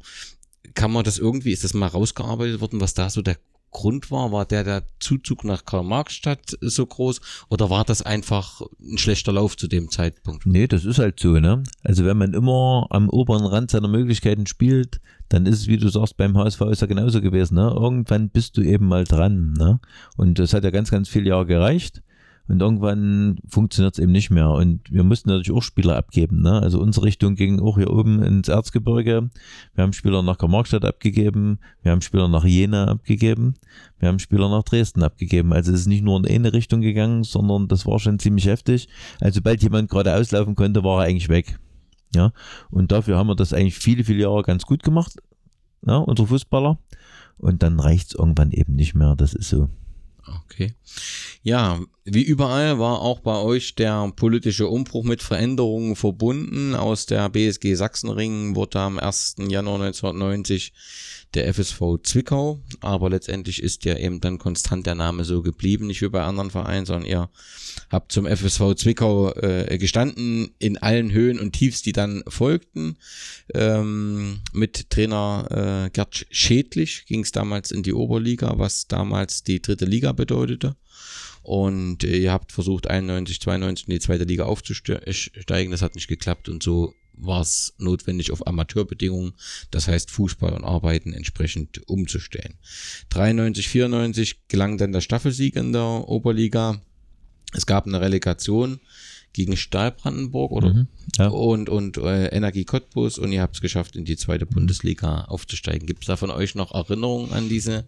Kann man das irgendwie, ist das mal rausgearbeitet worden, was da so der Grund war? War der der Zuzug nach Karl-Marx-Stadt so groß oder war das einfach ein schlechter Lauf zu dem Zeitpunkt? Nee, das ist halt so, ne? Also wenn man immer am oberen Rand seiner Möglichkeiten spielt, dann ist es, wie du sagst, beim HSV ist ja genauso gewesen, ne? Irgendwann bist du eben mal dran, ne? Und das hat ja ganz, ganz viele Jahre gereicht. Und irgendwann funktioniert es eben nicht mehr. Und wir mussten natürlich auch Spieler abgeben. Ne? Also unsere Richtung ging auch hier oben ins Erzgebirge. Wir haben Spieler nach Karl-Marx-Stadt abgegeben. Wir haben Spieler nach Jena abgegeben. Wir haben Spieler nach Dresden abgegeben. Also es ist nicht nur in eine Richtung gegangen, sondern das war schon ziemlich heftig. Also sobald jemand gerade auslaufen konnte, war er eigentlich weg. Ja, und dafür haben wir das eigentlich viele, viele Jahre ganz gut gemacht, ja, unsere Fußballer. Und dann reicht es irgendwann eben nicht mehr. Das ist so. Okay. Ja, wie überall war auch bei euch der politische Umbruch mit Veränderungen verbunden. Aus der BSG Sachsenring wurde am 1. Januar 1990 der FSV Zwickau, aber letztendlich ist ja eben dann konstant der Name so geblieben, nicht wie bei anderen Vereinen, sondern ihr habt zum FSV Zwickau äh, gestanden in allen Höhen und Tiefs, die dann folgten. Ähm, mit Trainer äh, Gerd Schädlich ging es damals in die Oberliga, was damals die dritte Liga bedeutete. Und äh, ihr habt versucht, 91, 92 in die zweite Liga aufzusteigen. Das hat nicht geklappt und so war es notwendig, auf Amateurbedingungen, das heißt Fußball und Arbeiten entsprechend umzustellen. 93, 94 gelang dann der Staffelsieg in der Oberliga. Es gab eine Relegation gegen Stahl Brandenburg oder Mhm, ja. und, und äh, Energie Cottbus und ihr habt es geschafft, in die zweite Bundesliga aufzusteigen. Gibt es da von euch noch Erinnerungen an diese?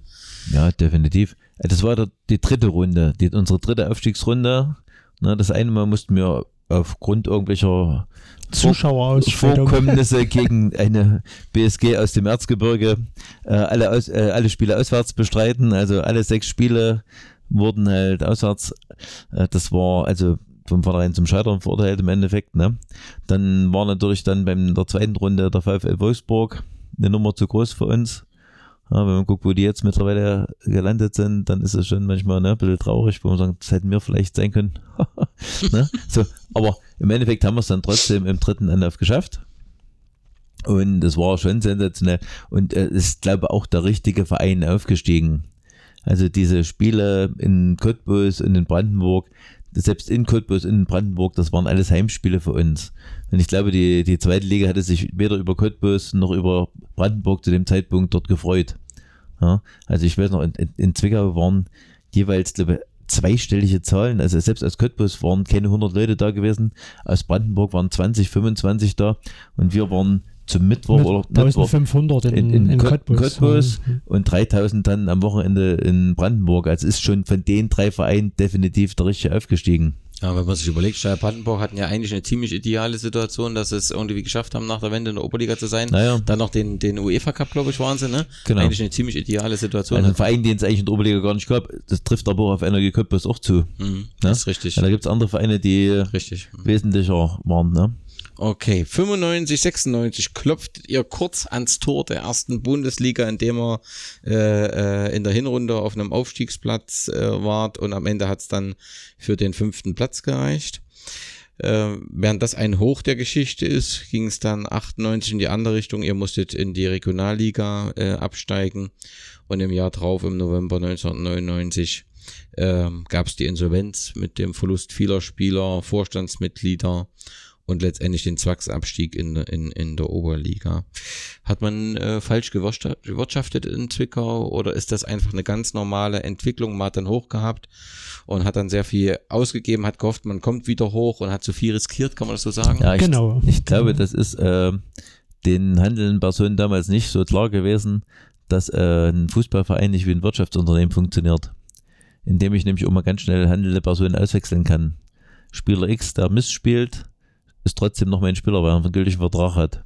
Ja, definitiv. Äh, Das war der, die dritte Runde, die, unsere dritte Aufstiegsrunde. Ne, das eine Mal mussten wir aufgrund irgendwelcher Zuschauerausstellung. Vorkommnisse gegen eine BSG aus dem Erzgebirge äh, alle, aus, äh, alle Spiele auswärts bestreiten. Also alle sechs Spiele wurden halt auswärts. Äh, das war also vom Vornherein zum Scheitern verurteilt im Endeffekt. Ne? Dann war natürlich dann beim der zweiten Runde der VfL Wolfsburg eine Nummer zu groß für uns. Ja, wenn man guckt, wo die jetzt mittlerweile gelandet sind, dann ist es schon manchmal ne, ein bisschen traurig, wo man sagt, das hätten wir vielleicht sein können. ne? so, aber im Endeffekt haben wir es dann trotzdem im dritten Anlauf geschafft. Und das war schon sensationell. Und es äh, ist, glaube ich, auch der richtige Verein aufgestiegen. Also diese Spiele in Cottbus und in Brandenburg, selbst in Cottbus in Brandenburg, das waren alles Heimspiele für uns. Und ich glaube, die, die zweite Liga hatte sich weder über Cottbus noch über Brandenburg zu dem Zeitpunkt dort gefreut. Ja, also ich weiß noch, in, in Zwickau waren jeweils, glaube ich, zweistellige Zahlen. Also selbst aus Cottbus waren keine 100 Leute da gewesen. Aus Brandenburg waren 20, 25 da. Und wir waren zum Mittwoch Mit oder Mittwoch 1500 in, in, in, in, Cott- Cottbus. Cottbus Mhm. und 3000 dann am Wochenende in Brandenburg. Also ist schon von den drei Vereinen definitiv der richtige aufgestiegen. Ja, wenn man sich überlegt, Steyr Brandenburg hatten ja eigentlich eine ziemlich ideale Situation, dass sie es irgendwie geschafft haben, nach der Wende in der Oberliga zu sein. Naja. Dann noch den, den UEFA Cup, glaube ich, waren sie, ne? Genau. Eigentlich eine ziemlich ideale Situation. Also ein Verein, den es eigentlich in der Oberliga gar nicht gab, das trifft aber auch auf Energie Cottbus auch zu. mhm, Ne? Das ist richtig. Ja, da gibt es andere Vereine, die Richtig. wesentlicher waren. Ne? Okay, 95, 96 klopft ihr kurz ans Tor der ersten Bundesliga, indem er äh, äh, in der Hinrunde auf einem Aufstiegsplatz äh, wart und am Ende hat es dann für den fünften Platz gereicht. Äh, während das ein Hoch der Geschichte ist, ging es dann 98 in die andere Richtung. Ihr musstet in die Regionalliga äh, absteigen und im Jahr drauf, im November 1999, äh, gab es die Insolvenz mit dem Verlust vieler Spieler, Vorstandsmitglieder und letztendlich den Zwangsabstieg in, in, in der Oberliga. Hat man äh, falsch gewirtschaftet in Zwickau oder ist das einfach eine ganz normale Entwicklung? Man hat dann hoch gehabt und hat dann sehr viel ausgegeben, hat gehofft, man kommt wieder hoch und hat zu viel riskiert, kann man das so sagen? Ja, ich, Genau. Ich glaube, das ist äh, den handelnden Personen damals nicht so klar gewesen, dass äh, ein Fußballverein nicht wie ein Wirtschaftsunternehmen funktioniert. Indem ich nämlich auch mal ganz schnell handelnde Personen auswechseln kann. Spieler X, der Mist spielt, ist trotzdem noch mein Spieler, weil er einen gültigen Vertrag hat.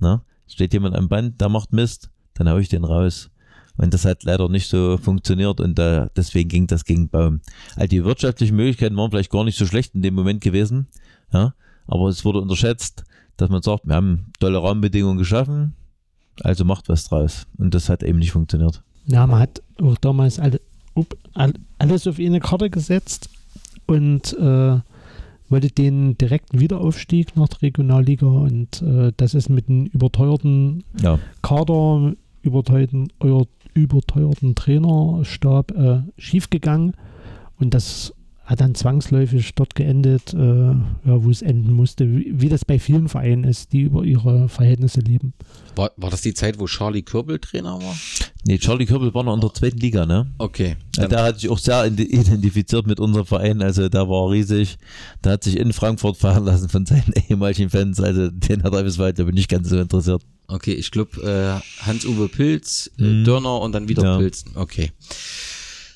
Na? Steht jemand am Band, der macht Mist, dann hau ich den raus. Und das hat leider nicht so funktioniert und äh, deswegen ging das gegen Baum. Also die wirtschaftlichen Möglichkeiten waren vielleicht gar nicht so schlecht in dem Moment gewesen, ja, aber es wurde unterschätzt, dass man sagt, wir haben tolle Rahmenbedingungen geschaffen, also macht was draus. Und das hat eben nicht funktioniert. Ja, man hat auch damals alle, alles auf eine Karte gesetzt und äh, wollte den direkten Wiederaufstieg nach der Regionalliga und äh, das ist mit einem überteuerten Ja, Kader, überteuerten, euer überteuerten Trainerstab äh, schiefgegangen und das hat dann zwangsläufig dort geendet, äh, ja, wo es enden musste, wie, wie das bei vielen Vereinen ist, die über ihre Verhältnisse leben. War, war das die Zeit, wo Charlie Körbel Trainer war? Nee, Charlie Körbel war noch in der zweiten Liga, ne? Okay. Der hat sich auch sehr ide- identifiziert mit unserem Verein, also der war riesig. Der hat sich in Frankfurt fahren lassen von seinen ehemaligen Fans, also den hat er bis heute aber nicht ganz so interessiert. Okay, ich glaube äh, Hans-Uwe Pilz, äh, Mhm. Dörner und dann wieder Ja. Pilz. Okay.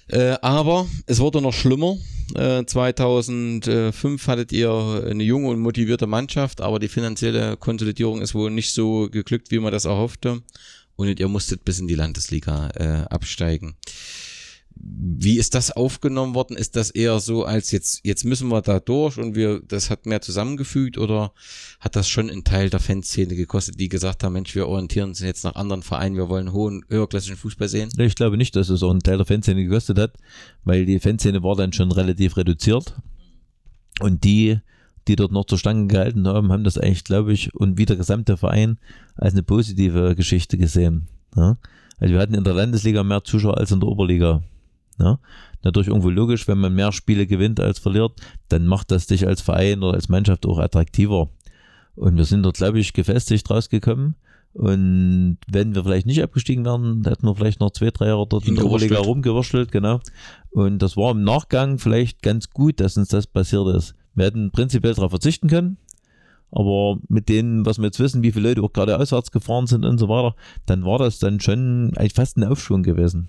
Äh, aber es wurde noch schlimmer. Äh, 2005 hattet ihr eine junge und motivierte Mannschaft, aber die finanzielle Konsolidierung ist wohl nicht so geglückt, wie man das erhoffte. Und ihr musstet bis in die Landesliga äh, absteigen. Wie ist das aufgenommen worden? Ist das eher so, als jetzt, jetzt müssen wir da durch und wir, das hat mehr zusammengefügt oder hat das schon einen Teil der Fanszene gekostet, die gesagt haben, Mensch, wir orientieren uns jetzt nach anderen Vereinen, wir wollen hohen, höherklassischen Fußball sehen? Ich glaube nicht, dass es auch einen Teil der Fanszene gekostet hat, weil die Fanszene war dann schon relativ reduziert. Und die, die dort noch zur Stange gehalten haben, haben das eigentlich, glaube ich, und wie der gesamte Verein als eine positive Geschichte gesehen. Ja? Also wir hatten in der Landesliga mehr Zuschauer als in der Oberliga. Ja? Natürlich irgendwo logisch, wenn man mehr Spiele gewinnt als verliert, dann macht das dich als Verein oder als Mannschaft auch attraktiver. Und wir sind dort, glaube ich, gefestigt rausgekommen. Und wenn wir vielleicht nicht abgestiegen wären, hätten wir vielleicht noch zwei, drei Jahre dort in der Oberliga rumgewurschtelt, genau. Und das war im Nachgang vielleicht ganz gut, dass uns das passiert ist. Wir hätten prinzipiell darauf verzichten können, aber mit dem, was wir jetzt wissen, wie viele Leute auch gerade auswärts gefahren sind und so weiter, dann war das dann schon eigentlich fast ein Aufschwung gewesen.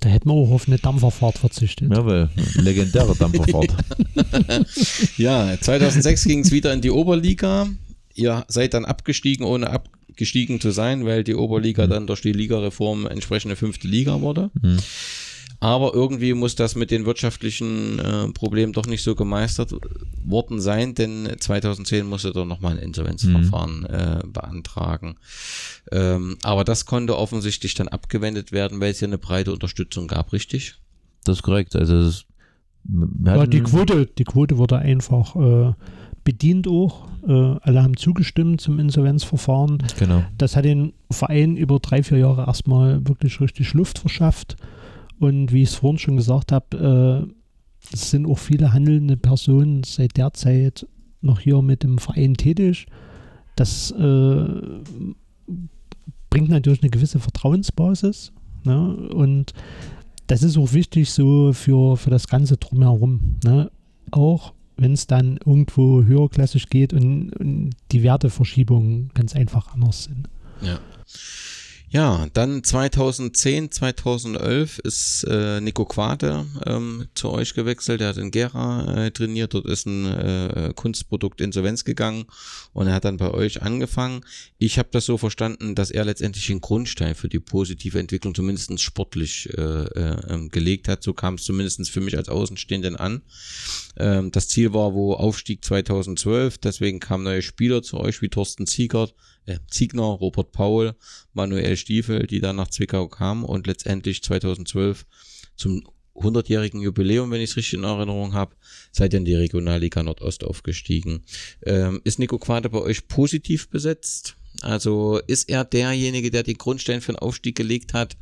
Da hätten wir auch auf eine Dampferfahrt verzichtet. Ja, weil legendäre Dampferfahrt. Ja, 2006 ging es wieder in die Oberliga. Ihr seid dann abgestiegen, ohne abgestiegen zu sein, weil die Oberliga dann durch die Ligareform entsprechende fünfte Liga wurde. Mhm. Aber irgendwie muss das mit den wirtschaftlichen äh, Problemen doch nicht so gemeistert worden sein, denn 2010 musste doch nochmal ein Insolvenzverfahren äh, beantragen. Ähm, aber das konnte offensichtlich dann abgewendet werden, weil es ja eine breite Unterstützung gab, richtig? Das ist korrekt. Also es, Ja, die Quote, die Quote wurde einfach äh, bedient auch. Äh, alle haben zugestimmt zum Insolvenzverfahren. Genau. Das hat den Verein über drei, vier Jahre erstmal wirklich richtig Luft verschafft. Und wie ich es vorhin schon gesagt habe, äh, es sind auch viele handelnde Personen seit der Zeit noch hier mit dem Verein tätig. Das äh, bringt natürlich eine gewisse Vertrauensbasis. Ne? Und das ist auch wichtig so für, für das Ganze drumherum. Ne? Auch wenn es dann irgendwo höherklassig geht und, und die Werteverschiebungen ganz einfach anders sind. Ja. Ja, dann 2010, 2011 ist äh, Nico Quade ähm, zu euch gewechselt. Er hat in Gera äh, trainiert. Dort ist ein äh, Kunstprodukt Insolvenz gegangen und er hat dann bei euch angefangen. Ich habe das so verstanden, dass er letztendlich den Grundstein für die positive Entwicklung zumindest sportlich äh, äh, ähm, gelegt hat. So kam es zumindest für mich als Außenstehenden an. Ähm, das Ziel war wo Aufstieg 2012. Deswegen kamen neue Spieler zu euch wie Thorsten Ziegert äh, Ziegner, Robert Paul, Manuel Stiefel, die dann nach Zwickau kamen und letztendlich 2012 zum 100-jährigen Jubiläum, wenn ich es richtig in Erinnerung habe, seid ihr in die Regionalliga Nordost aufgestiegen. Ähm, ist Nico Quade bei euch positiv besetzt? Also ist er derjenige, der den Grundstein für den Aufstieg gelegt hat?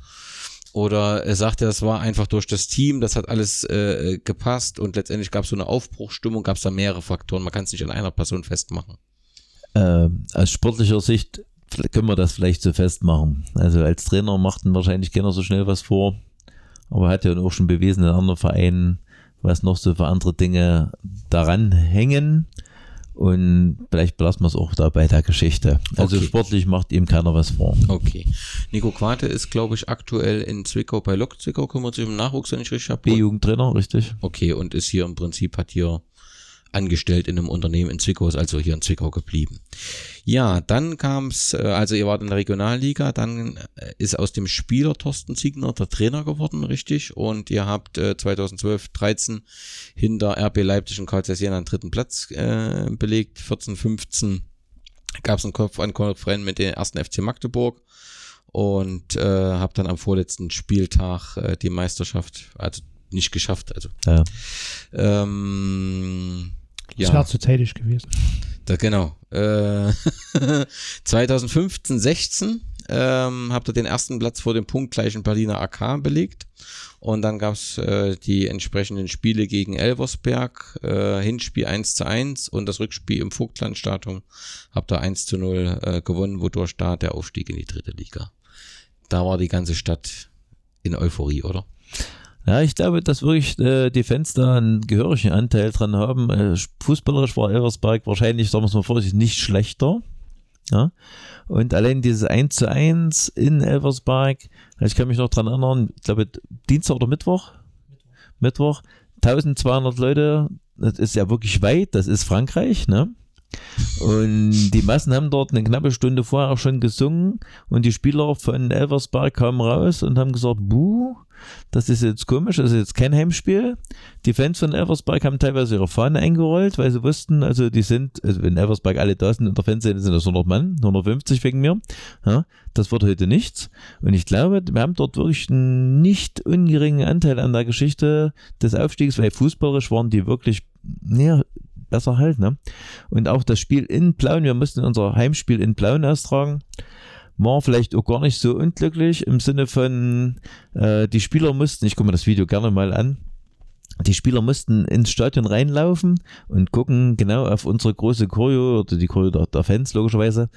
Oder er sagt, das war einfach durch das Team, das hat alles äh, gepasst und letztendlich gab es so eine Aufbruchstimmung, gab es da mehrere Faktoren. Man kann es nicht an einer Person festmachen äh, aus sportlicher Sicht können wir das vielleicht so festmachen. Also als Trainer machten wahrscheinlich keiner so schnell was vor, aber hat ja auch schon bewiesen in anderen Vereinen, was noch so für andere Dinge daran hängen. Und vielleicht belassen wir es auch da bei der Geschichte. Also okay. sportlich macht ihm keiner was vor. Okay. Nico Quate ist, glaube ich, aktuell in Zwickau bei Lok Zwickau, kümmert sich um Nachwuchs, wenn ich richtig habe. B-Jugendtrainer, richtig. Okay, und ist hier im Prinzip, hat hier angestellt in einem Unternehmen in Zwickau, ist also hier in Zwickau geblieben. Ja, dann kam es, äh, also ihr wart in der Regionalliga, dann äh, ist aus dem Spieler Thorsten Ziegner der Trainer geworden, richtig? Und ihr habt 2012, 13 hinter RB Leipzig und Karl Jena einen dritten Platz äh, belegt. 14, 15 gab es einen Kopf an Kopfrennen mit dem ersten FC Magdeburg und äh, habe dann am vorletzten Spieltag äh, die Meisterschaft, also nicht geschafft. Also ja. ähm, ja. Das wäre zu zeitig gewesen. Da, genau. Äh, 2015, 16 ähm, habt ihr den ersten Platz vor dem punktgleichen Berliner AK belegt. Und dann gab es äh, die entsprechenden Spiele gegen Elversberg, äh, Hinspiel 1 zu 1 und das Rückspiel im Vogtlandstadion habt ihr 1 zu 0 äh, gewonnen, wodurch da der Aufstieg in die dritte Liga. Da war die ganze Stadt in Euphorie, oder? Ja, ich glaube, dass wirklich äh, die Fans da einen gehörigen Anteil dran haben. Äh, fußballerisch war Elversberg wahrscheinlich, sagen wir es mal vorsichtig, nicht schlechter. Ja? Und allein dieses 1 zu 1 in Elversberg, ich kann mich noch dran erinnern, ich glaube Dienstag oder Mittwoch, Mittwoch, 1200 Leute, das ist ja wirklich weit, das ist Frankreich, ne? Und die Massen haben dort eine knappe Stunde vorher auch schon gesungen und die Spieler von Elversberg kamen raus und haben gesagt, buh, das ist jetzt komisch, das ist jetzt kein Heimspiel. Die Fans von Elversberg haben teilweise ihre Fahne eingerollt, weil sie wussten, also die sind, also wenn Elversberg alle da sind in der Fanszene, sind das 100 Mann, 150 wegen mir. Ja, das wird heute nichts. Und ich glaube, wir haben dort wirklich einen nicht ungeringen Anteil an der Geschichte des Aufstiegs, weil fußballerisch waren die wirklich, ja, besser halt, ne? Und auch das Spiel in Plauen, wir mussten unser Heimspiel in Plauen austragen. War vielleicht auch gar nicht so unglücklich im Sinne von, äh, die Spieler mussten, ich gucke mir das Video gerne mal an, die Spieler mussten ins Stadion reinlaufen und gucken genau auf unsere große Choreo oder die Choreo der, der Fans logischerweise.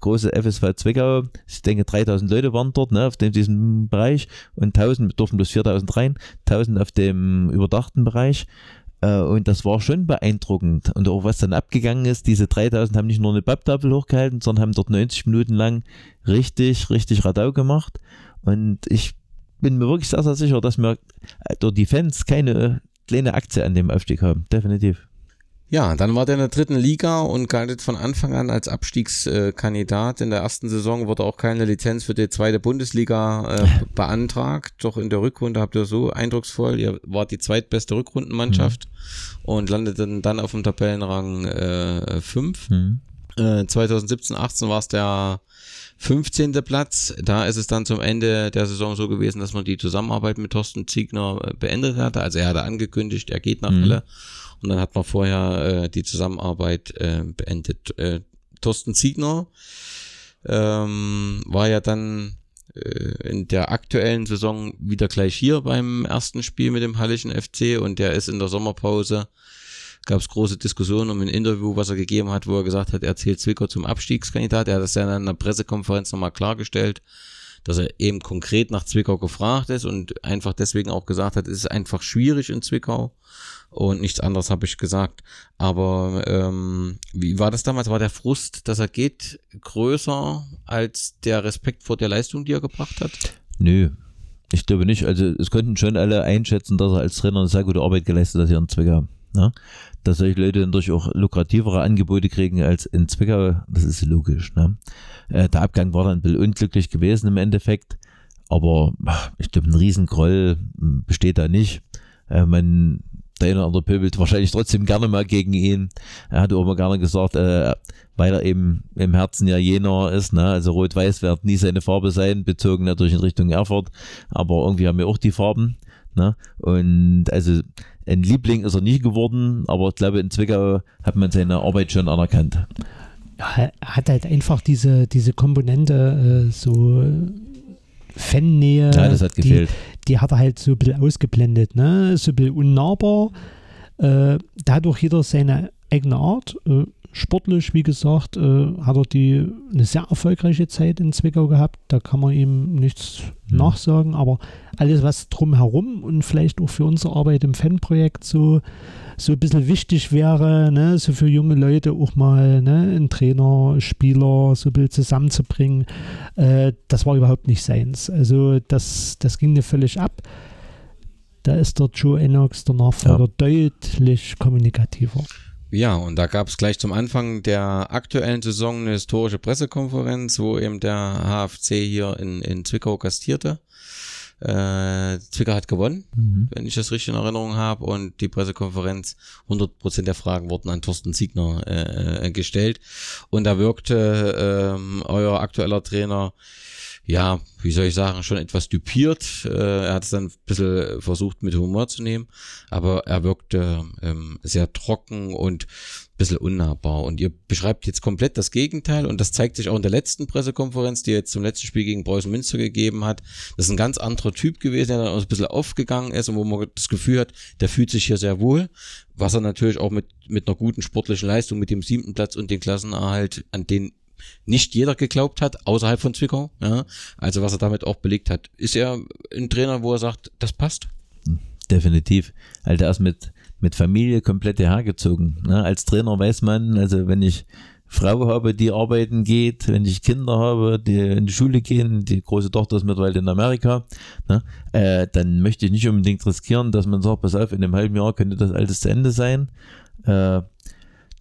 Große FSV Zwickau, ich denke 3000 Leute waren dort ne, auf dem, diesem Bereich. Und 1000, durften bloß 4000 rein, 1000 auf dem überdachten Bereich und das war schon beeindruckend. Und auch was dann abgegangen ist, diese 3000 haben nicht nur eine Papptafel hochgehalten, sondern haben dort 90 Minuten lang richtig, richtig Radau gemacht. Und ich bin mir wirklich sehr, sehr sicher, dass wir durch die Fans keine kleine Aktie an dem Aufstieg haben. Definitiv. Ja, dann war der in der dritten Liga und galt von Anfang an als Abstiegskandidat. In der ersten Saison wurde auch keine Lizenz für die zweite Bundesliga äh, beantragt. Doch in der Rückrunde habt ihr so eindrucksvoll, ihr wart die zweitbeste Rückrundenmannschaft mhm. und landeten dann auf dem Tabellenrang 5. Äh, mhm. äh, 2017, 18 war es der 15. Platz. Da ist es dann zum Ende der Saison so gewesen, dass man die Zusammenarbeit mit Thorsten Ziegner äh, beendet hatte. Also er hatte angekündigt, er geht nach mhm. Halle. Und dann hat man vorher äh, die Zusammenarbeit äh, beendet. Äh, Thorsten Ziegner ähm, war ja dann äh, in der aktuellen Saison wieder gleich hier beim ersten Spiel mit dem Hallischen FC und der ist in der Sommerpause gab es große Diskussionen um ein Interview, was er gegeben hat, wo er gesagt hat, er zählt Zwickau zum Abstiegskandidat. Er hat das ja in einer Pressekonferenz nochmal klargestellt dass er eben konkret nach Zwickau gefragt ist und einfach deswegen auch gesagt hat, es ist einfach schwierig in Zwickau und nichts anderes habe ich gesagt. Aber ähm, wie war das damals? War der Frust, dass er geht, größer als der Respekt vor der Leistung, die er gebracht hat? Nö, ich glaube nicht. Also es konnten schon alle einschätzen, dass er als Trainer eine sehr gute Arbeit geleistet hat hier in Zwickau. Ne? Dass solche Leute natürlich auch lukrativere Angebote kriegen als in Zwickau, das ist logisch. Ne? Äh, der Abgang war dann ein bisschen unglücklich gewesen im Endeffekt, aber ich glaube, ein Riesengroll besteht da nicht. Äh, man der eine oder andere pöbelt wahrscheinlich trotzdem gerne mal gegen ihn. Er hat auch mal gerne gesagt, äh, weil er eben im Herzen ja jener ist, ne? also Rot-Weiß wird nie seine Farbe sein, bezogen natürlich in Richtung Erfurt, aber irgendwie haben wir auch die Farben. Ne? Und also ein Liebling ist er nie geworden, aber ich glaube, in Zwickau hat man seine Arbeit schon anerkannt. Ja, er hat halt einfach diese, diese Komponente äh, so Fannähe. Ja, das hat gefehlt. Die, die hat er halt so ein bisschen ausgeblendet, ne? So ein bisschen unnahbar. Äh, dadurch jeder seine eigene Art. Äh, sportlich, wie gesagt, äh, hat er die eine sehr erfolgreiche Zeit in Zwickau gehabt. Da kann man ihm nichts mhm. nachsagen, aber alles, was drumherum und vielleicht auch für unsere Arbeit im Fanprojekt so so ein bisschen wichtig wäre, ne, so für junge Leute auch mal ne, einen Trainer, Spieler so ein bisschen zusammenzubringen, äh, das war überhaupt nicht seins. Also das, das ging mir völlig ab. Da ist der Joe Enox, der Nachfolger, ja. deutlich kommunikativer. Ja, und da gab es gleich zum Anfang der aktuellen Saison eine historische Pressekonferenz, wo eben der HFC hier in, in Zwickau gastierte. Äh, Zwickau hat gewonnen, mhm. wenn ich das richtig in Erinnerung habe. Und die Pressekonferenz, 100% der Fragen wurden an Thorsten Siegner äh, äh, gestellt. Und da wirkte ähm, euer aktueller Trainer ja, wie soll ich sagen, schon etwas düpiert. Äh, er hat es dann ein bisschen versucht mit Humor zu nehmen, aber er wirkte ähm, sehr trocken und bisschen unnahbar. Und ihr beschreibt jetzt komplett das Gegenteil und das zeigt sich auch in der letzten Pressekonferenz, die er jetzt zum letzten Spiel gegen Preußen Münster gegeben hat. Das ist ein ganz anderer Typ gewesen, der dann auch ein bisschen aufgegangen ist und wo man das Gefühl hat, der fühlt sich hier sehr wohl, was er natürlich auch mit, mit einer guten sportlichen Leistung, mit dem siebten Platz und den Klassenerhalt, an den nicht jeder geglaubt hat, außerhalb von Zwickau. Ja. Also was er damit auch belegt hat. Ist er ein Trainer, wo er sagt, das passt? Definitiv. Also er ist mit, mit Familie komplett hergezogen. Ne? Als Trainer weiß man, also wenn ich Frau habe, die arbeiten geht, wenn ich Kinder habe, die in die Schule gehen, die große Tochter ist mittlerweile in Amerika, ne, äh, dann möchte ich nicht unbedingt riskieren, dass man sagt, pass auf, in einem halben Jahr könnte das alles zu Ende sein. Äh,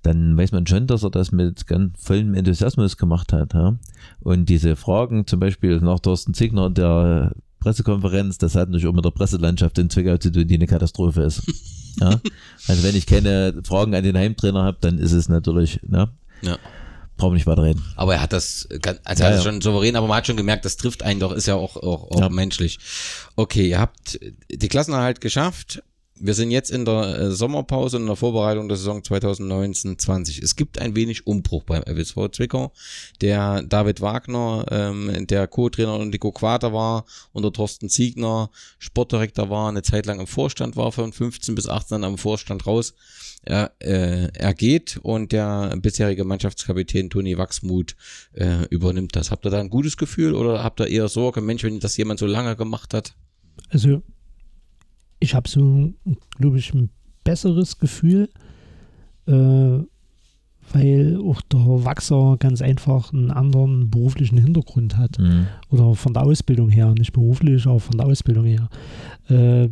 dann weiß man schon, dass er das mit ganz vollem Enthusiasmus gemacht hat. Ja? Und diese Fragen, zum Beispiel nach Thorsten Ziegner der Pressekonferenz, das hat natürlich auch mit der Presselandschaft in Zwickau zu tun, die eine Katastrophe ist. Ja? Also wenn ich keine Fragen an den Heimtrainer habe, dann ist es natürlich, ne? ja. Brauchen nicht weiter reden. Aber er hat das, also er ja, hat schon souverän, aber man hat schon gemerkt, das trifft einen doch, ist ja auch, auch, auch menschlich. Okay, ihr habt die Klassenerhalt geschafft, wir sind jetzt in der äh, Sommerpause und in der Vorbereitung der Saison 2019-20. Es gibt ein wenig Umbruch beim FSV Zwickau. Der David Wagner, ähm, der Co-Trainer und Nico Quater war, unter Thorsten Ziegner, Sportdirektor war, eine Zeit lang im Vorstand war, von 15 bis 18 am Vorstand raus. Er, äh, er geht und der bisherige Mannschaftskapitän Toni Wachsmuth äh, übernimmt das. Habt ihr da ein gutes Gefühl oder habt ihr eher Sorge, Mensch, wenn das jemand so lange gemacht hat? Also ich habe so, glaube ich, ein besseres Gefühl, äh, weil auch der Wachser ganz einfach einen anderen beruflichen Hintergrund hat. Mhm. Oder von der Ausbildung her, nicht beruflich, aber von der Ausbildung her. Äh,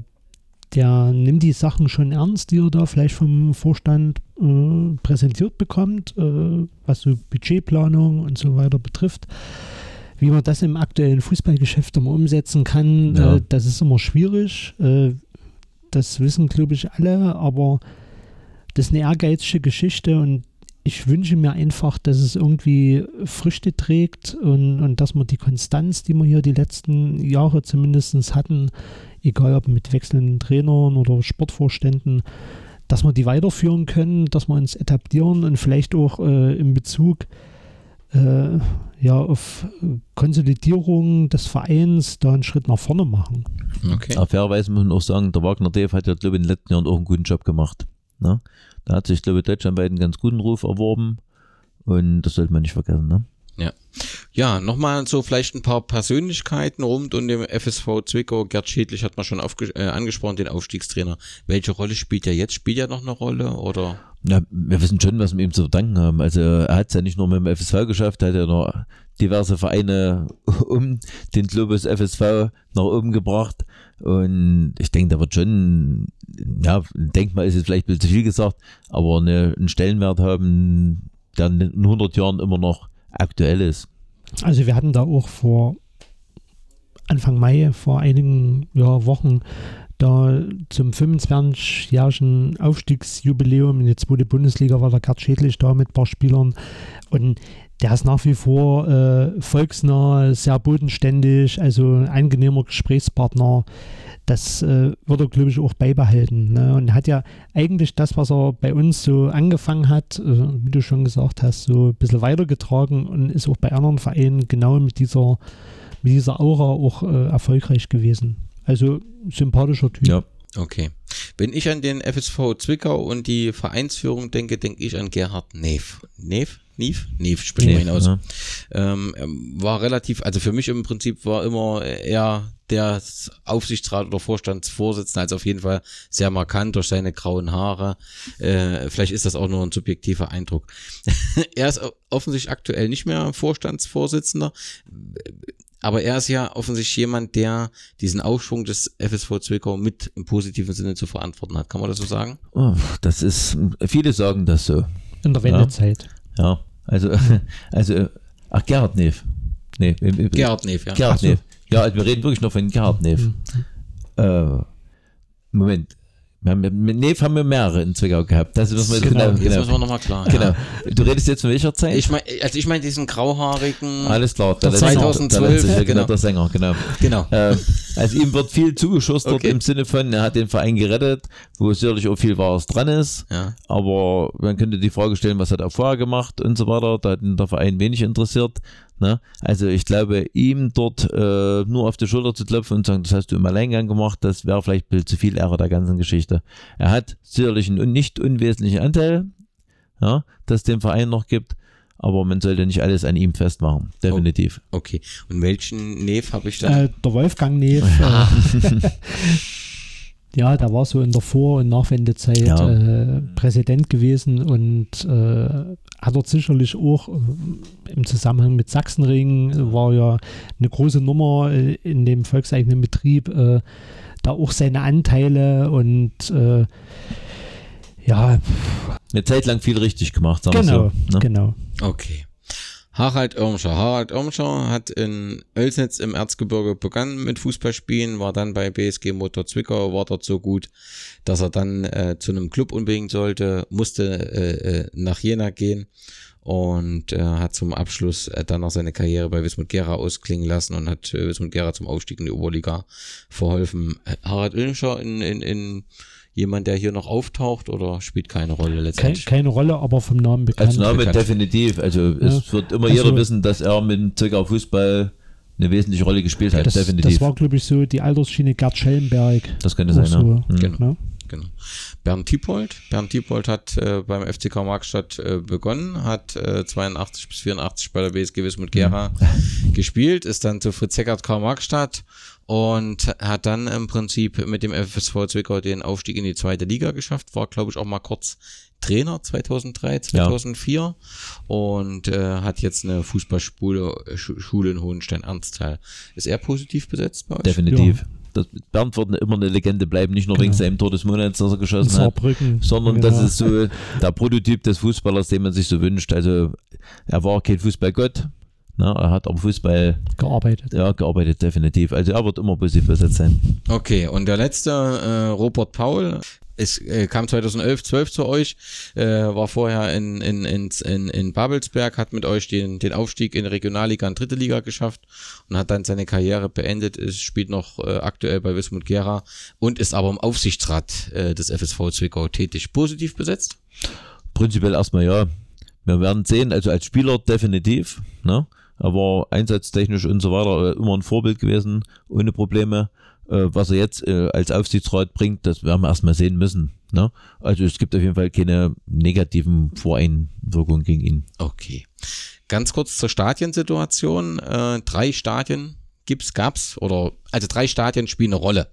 der nimmt die Sachen schon ernst, die er da vielleicht vom Vorstand äh, präsentiert bekommt, äh, was so Budgetplanung und so weiter betrifft. Wie man das im aktuellen Fußballgeschäft immer umsetzen kann, ja. äh, das ist immer schwierig. Das wissen, glaube ich, alle, aber das ist eine ehrgeizige Geschichte und ich wünsche mir einfach, dass es irgendwie Früchte trägt und, und dass man die Konstanz, die wir hier die letzten Jahre zumindest hatten, egal ob mit wechselnden Trainern oder Sportvorständen, dass wir die weiterführen können, dass wir uns etablieren und vielleicht auch äh, in Bezug äh, ja, auf Konsolidierung des Vereins da einen Schritt nach vorne machen. Okay. Auf fairerweise muss man auch sagen, der Wagner Dave hat ja, glaube ich, in den letzten Jahren auch einen guten Job gemacht. Ne? Da hat sich, glaube ich, deutschlandweit einen ganz guten Ruf erworben und das sollte man nicht vergessen. Ne? Ja. Ja, nochmal so vielleicht ein paar Persönlichkeiten rund um den FSV Zwickau. Gerd Schädlich hat man schon äh, angesprochen, den Aufstiegstrainer. Welche Rolle spielt er jetzt? Spielt er noch eine Rolle oder? Ja, wir wissen schon, was wir ihm zu verdanken haben. Also er hat es ja nicht nur mit dem FSV geschafft, er hat ja noch diverse Vereine um den Globus FSV nach oben gebracht. Und ich denke, da wird schon, ja, Denkmal ist jetzt vielleicht ein bisschen zu viel gesagt, aber eine, einen Stellenwert haben, der in 100 Jahren immer noch aktuell ist. Also wir hatten da auch vor Anfang Mai, vor einigen ja, Wochen, da zum 25-jährigen Aufstiegsjubiläum in die zweite Bundesliga war der Gerd Schädlich da mit ein paar Spielern und der ist nach wie vor äh, volksnah, sehr bodenständig, also ein angenehmer Gesprächspartner. Das äh, wird er, glaube ich, auch beibehalten. Ne? Und hat ja eigentlich das, was er bei uns so angefangen hat, äh, wie du schon gesagt hast, so ein bisschen weitergetragen und ist auch bei anderen Vereinen genau mit dieser, mit dieser Aura auch äh, erfolgreich gewesen. Also sympathischer Typ. Ja. Okay. Wenn ich an den FSV Zwickau und die Vereinsführung denke, denke ich an Gerhard Neff. Neff? Nief? Nief, sprechen wir hinaus. Ja. Ähm, war relativ, also für mich im Prinzip war immer eher der Aufsichtsrat oder Vorstandsvorsitzende als auf jeden Fall sehr markant durch seine grauen Haare. Äh, vielleicht ist das auch nur ein subjektiver Eindruck. er ist offensichtlich aktuell nicht mehr Vorstandsvorsitzender. Aber er ist ja offensichtlich jemand, der diesen Aufschwung des FSV Zwickau mit im positiven Sinne zu verantworten hat. Kann man das so sagen? Oh, das ist, viele sagen das so. In der Wendezeit. Ja, ja also, also, ach, Gerhard Neff. Nee, Gerhard Neff, ja. Gerhard Neff. Ja, also wir reden wirklich noch von Gerhard Neff. Mhm. Äh, Moment, wir haben, Neef haben wir mehrere in Zwickau gehabt. Das müssen wir, genau, genau, jetzt müssen wir nochmal klar. Genau. Ja. Du redest jetzt von welcher Zeit? Ich mein, also ich meine diesen grauhaarigen. Alles klar, der 2012. Der, der, genau. der Sänger, genau. genau. Äh, also ihm wird viel zugeschustert okay. im Sinne von, er hat den Verein gerettet, wo sicherlich auch viel Wahres dran ist. Ja. Aber man könnte die Frage stellen, was hat er vorher gemacht und so weiter. Da hat ihn der Verein wenig interessiert. Ne? Also ich glaube, ihm dort äh, nur auf die Schulter zu klopfen und zu sagen, das hast du im Alleingang gemacht, das wäre vielleicht ein zu viel Ehre der ganzen Geschichte. Er hat sicherlich einen nicht unwesentlichen Anteil, ja, dass es den Verein noch gibt, aber man sollte nicht alles an ihm festmachen, definitiv. Oh, okay, und welchen Neef habe ich da? Äh, der Wolfgang Neef. Äh, Ja, der war so in der Vor- und Nachwendezeit ja. äh, Präsident gewesen und äh, hat dort sicherlich auch äh, im Zusammenhang mit Sachsenring, war ja eine große Nummer äh, in dem volkseigenen Betrieb, äh, da auch seine Anteile und äh, ja. Eine Zeit lang viel richtig gemacht, sagen genau, so, ne? genau. Okay. Harald Irmscher. Harald Irmscher hat in Oelsnitz im Erzgebirge begonnen mit Fußballspielen, war dann bei BSG Motor Zwickau, war dort so gut, dass er dann äh, zu einem Club unbedingt sollte, musste äh, äh nach Jena gehen und äh, hat zum Abschluss äh, dann noch seine Karriere bei Wismut Gera ausklingen lassen und hat äh, Wismut Gera zum Aufstieg in die Oberliga verholfen. Harald Irmscher in, in, in jemand, der hier noch auftaucht oder spielt keine Rolle letztendlich? Keine, keine Rolle, aber vom Namen bekannt. Als Name bekannt. definitiv. Also ja. es wird immer also, jeder wissen, dass er mit dem Zwickau Fußball eine wesentliche Rolle gespielt hat, das, definitiv. Das war, glaube ich, so die Altersschiene Gerd Schellenberg. Das könnte sein, so. ja. Genau. Ja. Genau. Bernd Tiepold. Bernd Tiepold hat äh, beim FCK Markstadt äh, begonnen, hat äh, 82 bis 84 bei der BSG Wismut Gera mhm. gespielt, ist dann zu Fritz Eckert Karl Markstadt und hat dann im Prinzip mit dem FSV Zwickau den Aufstieg in die zweite Liga geschafft, war glaube ich auch mal kurz Trainer 2003, 2004 ja. und äh, hat jetzt eine Fußballschule Schule in Hohenstein-Ernsthal. Ist er positiv besetzt bei euch? Definitiv. Ja. Das, Bernd wird immer eine Legende bleiben, nicht nur genau. wegen seinem Tor des Monats, das er geschossen hat, sondern genau. das ist so der Prototyp des Fußballers, den man sich so wünscht. Also er war kein Fußballgott, na, er hat am Fußball gearbeitet. Ja, gearbeitet, definitiv. Also er wird immer positiv besetzt sein. Okay, und der letzte, äh, Robert Paul, es äh, kam 2011, 12 zu euch, äh, war vorher in, in, in, in, in Babelsberg, hat mit euch den, den Aufstieg in Regionalliga und Dritte Liga geschafft und hat dann seine Karriere beendet, ist, spielt noch äh, aktuell bei Wismut Gera und ist aber im Aufsichtsrat äh, des FSV Zwickau tätig. Positiv besetzt? Prinzipiell erstmal ja. Wir werden sehen, also als Spieler definitiv. Ne? Aber einsatztechnisch und so weiter äh, immer ein Vorbild gewesen, ohne Probleme. Äh, was er jetzt äh, als Aufsichtsrat bringt, das werden wir erstmal sehen müssen. Ne? Also es gibt auf jeden Fall keine negativen Voreinwirkungen gegen ihn. Okay. Ganz kurz zur Stadiensituation. Drei Stadien gibt's, gab's oder also drei Stadien spielen eine Rolle.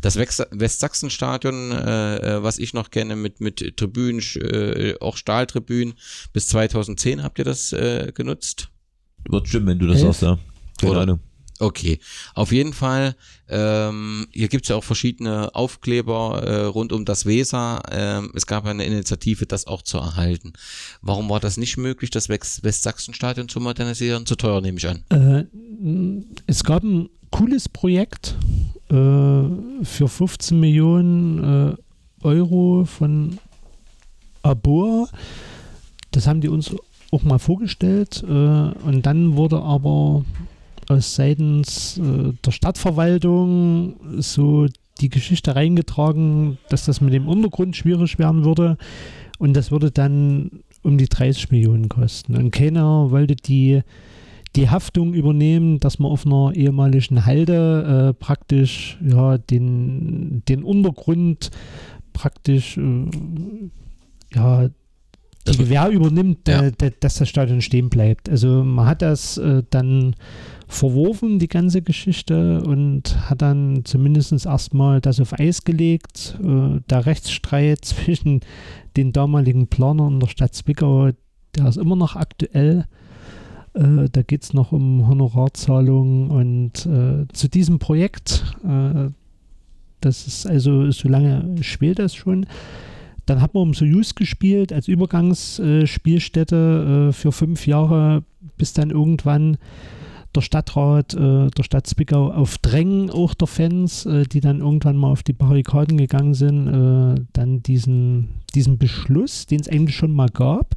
Das Westsachsenstadion, was ich noch kenne, mit mit Tribünen, auch Stahltribünen. Bis 2010 habt ihr das genutzt? Wird stimmen, wenn du das Elf? sagst, ja. Keine Ahnung. Okay, auf jeden Fall. Ähm, hier gibt's ja auch verschiedene Aufkleber äh, rund um das Weser. Ähm, es gab eine Initiative, das auch zu erhalten. Warum war das nicht möglich, das West- Westsachsenstadion zu modernisieren? Zu teuer, nehme ich an. Äh, es gab ein cooles Projekt äh, für 15 Millionen äh, Euro von Aboa. Das haben die uns auch mal vorgestellt. Äh, und dann wurde aber aus seitens äh, der Stadtverwaltung so die Geschichte reingetragen, dass das mit dem Untergrund schwierig werden würde. Und das würde dann um die 30 Millionen kosten. Und keiner wollte die die Haftung übernehmen, dass man auf einer ehemaligen Halde äh, praktisch ja, den, den Untergrund praktisch äh, ja, die wird- Gewähr übernimmt, Ja. äh, dass das Stadion stehen bleibt. Also man hat das äh, dann verworfen, die ganze Geschichte, und hat dann zumindest erstmal das auf Eis gelegt. Äh, der Rechtsstreit zwischen den damaligen Planern der Stadt Zwickau, der ist immer noch aktuell. Äh, da geht es noch um Honorarzahlungen und äh, zu diesem Projekt, äh, das ist also, so lange spielt das schon. Dann hat man um Soyuz gespielt als Übergangsspielstätte äh, für fünf Jahre, bis dann irgendwann der Stadtrat äh, der Stadt Zwickau auf Drängen auch der Fans, äh, die dann irgendwann mal auf die Barrikaden gegangen sind, dann diesen, diesen Beschluss, den es eigentlich schon mal gab,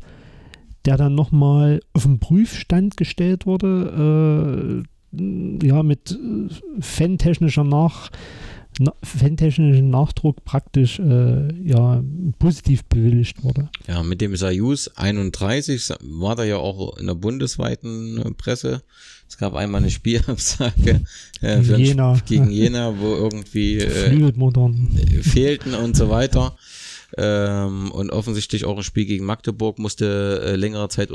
der dann nochmal auf den Prüfstand gestellt wurde, ja, mit fantechnischer Nach, na, fantechnischen Nachdruck praktisch äh, ja, positiv bewilligt wurde. Ja, mit dem Soyuz 31 war da ja auch in der bundesweiten äh, Presse. Es gab einmal eine Spielabsage äh, Jena. Gegen Jena, wo irgendwie äh, Flügelmotoren. fehlten und so weiter. Ähm, und offensichtlich auch ein Spiel gegen Magdeburg musste äh, längere Zeit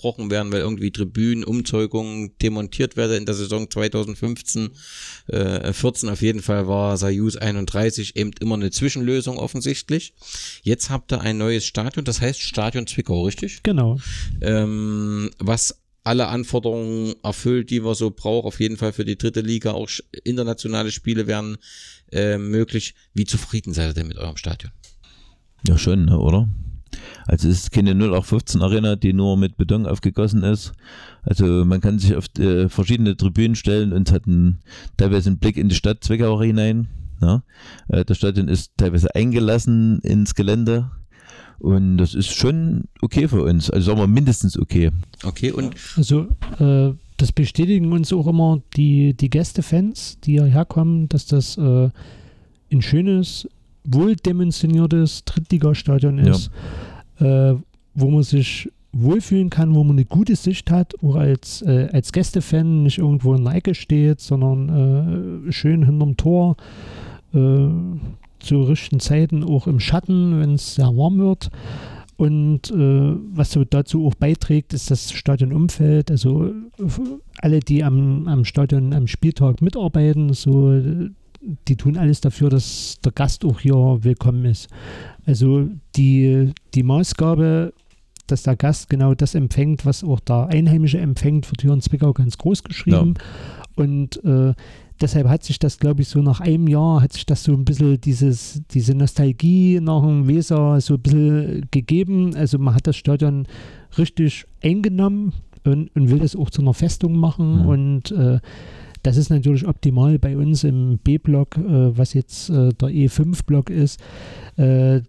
unterbrochen werden, weil irgendwie Tribünen, Umzeugungen demontiert werden in der Saison 2015, äh, 14 auf jeden Fall war Soyuz 31 eben immer eine Zwischenlösung offensichtlich. Jetzt habt ihr ein neues Stadion, das heißt Stadion Zwickau, richtig? Genau. ähm, was alle Anforderungen erfüllt, die wir so brauchen, auf jeden Fall für die dritte Liga, auch internationale Spiele werden äh, möglich. Wie zufrieden seid ihr denn mit eurem Stadion? Ja, schon, ne, oder? Also es ist keine 0815 Arena, die nur mit Beton aufgegossen ist. Also man kann sich auf äh, verschiedene Tribünen stellen und hat einen, teilweise einen Blick in die Stadt Zwickau hinein. Ja? Äh, das Stadion ist teilweise eingelassen ins Gelände und das ist schon okay für uns. Also sagen wir mindestens okay. Okay, und Also äh, das bestätigen uns auch immer die, die Gästefans, die hierher kommen, dass das äh, ein schönes, wohldimensioniertes Drittligastadion Ja. ist, äh, wo man sich wohlfühlen kann, wo man eine gute Sicht hat, auch als, äh, als Gästefan nicht irgendwo in der Ecke steht, sondern äh, schön hinterm Tor, äh, zu richtigen Zeiten auch im Schatten, wenn es sehr warm wird. Und äh, was so dazu auch beiträgt, ist das Stadionumfeld. Also alle, die am, am Stadion am Spieltag mitarbeiten, so, die tun alles dafür, dass der Gast auch hier willkommen ist. Also die, die Maßgabe, dass der Gast genau das empfängt, was auch der Einheimische empfängt, wird hier in Zwickau ganz groß geschrieben. Und äh, deshalb hat sich das, glaube ich, so nach einem Jahr hat sich das so ein bisschen dieses, diese Nostalgie nach dem Weser so ein bisschen gegeben. Also man hat das Stadion richtig eingenommen und, und will das auch zu einer Festung machen. Mhm. Und äh, das ist natürlich optimal bei uns im B-Block, äh, was jetzt äh, der E5-Block ist, äh,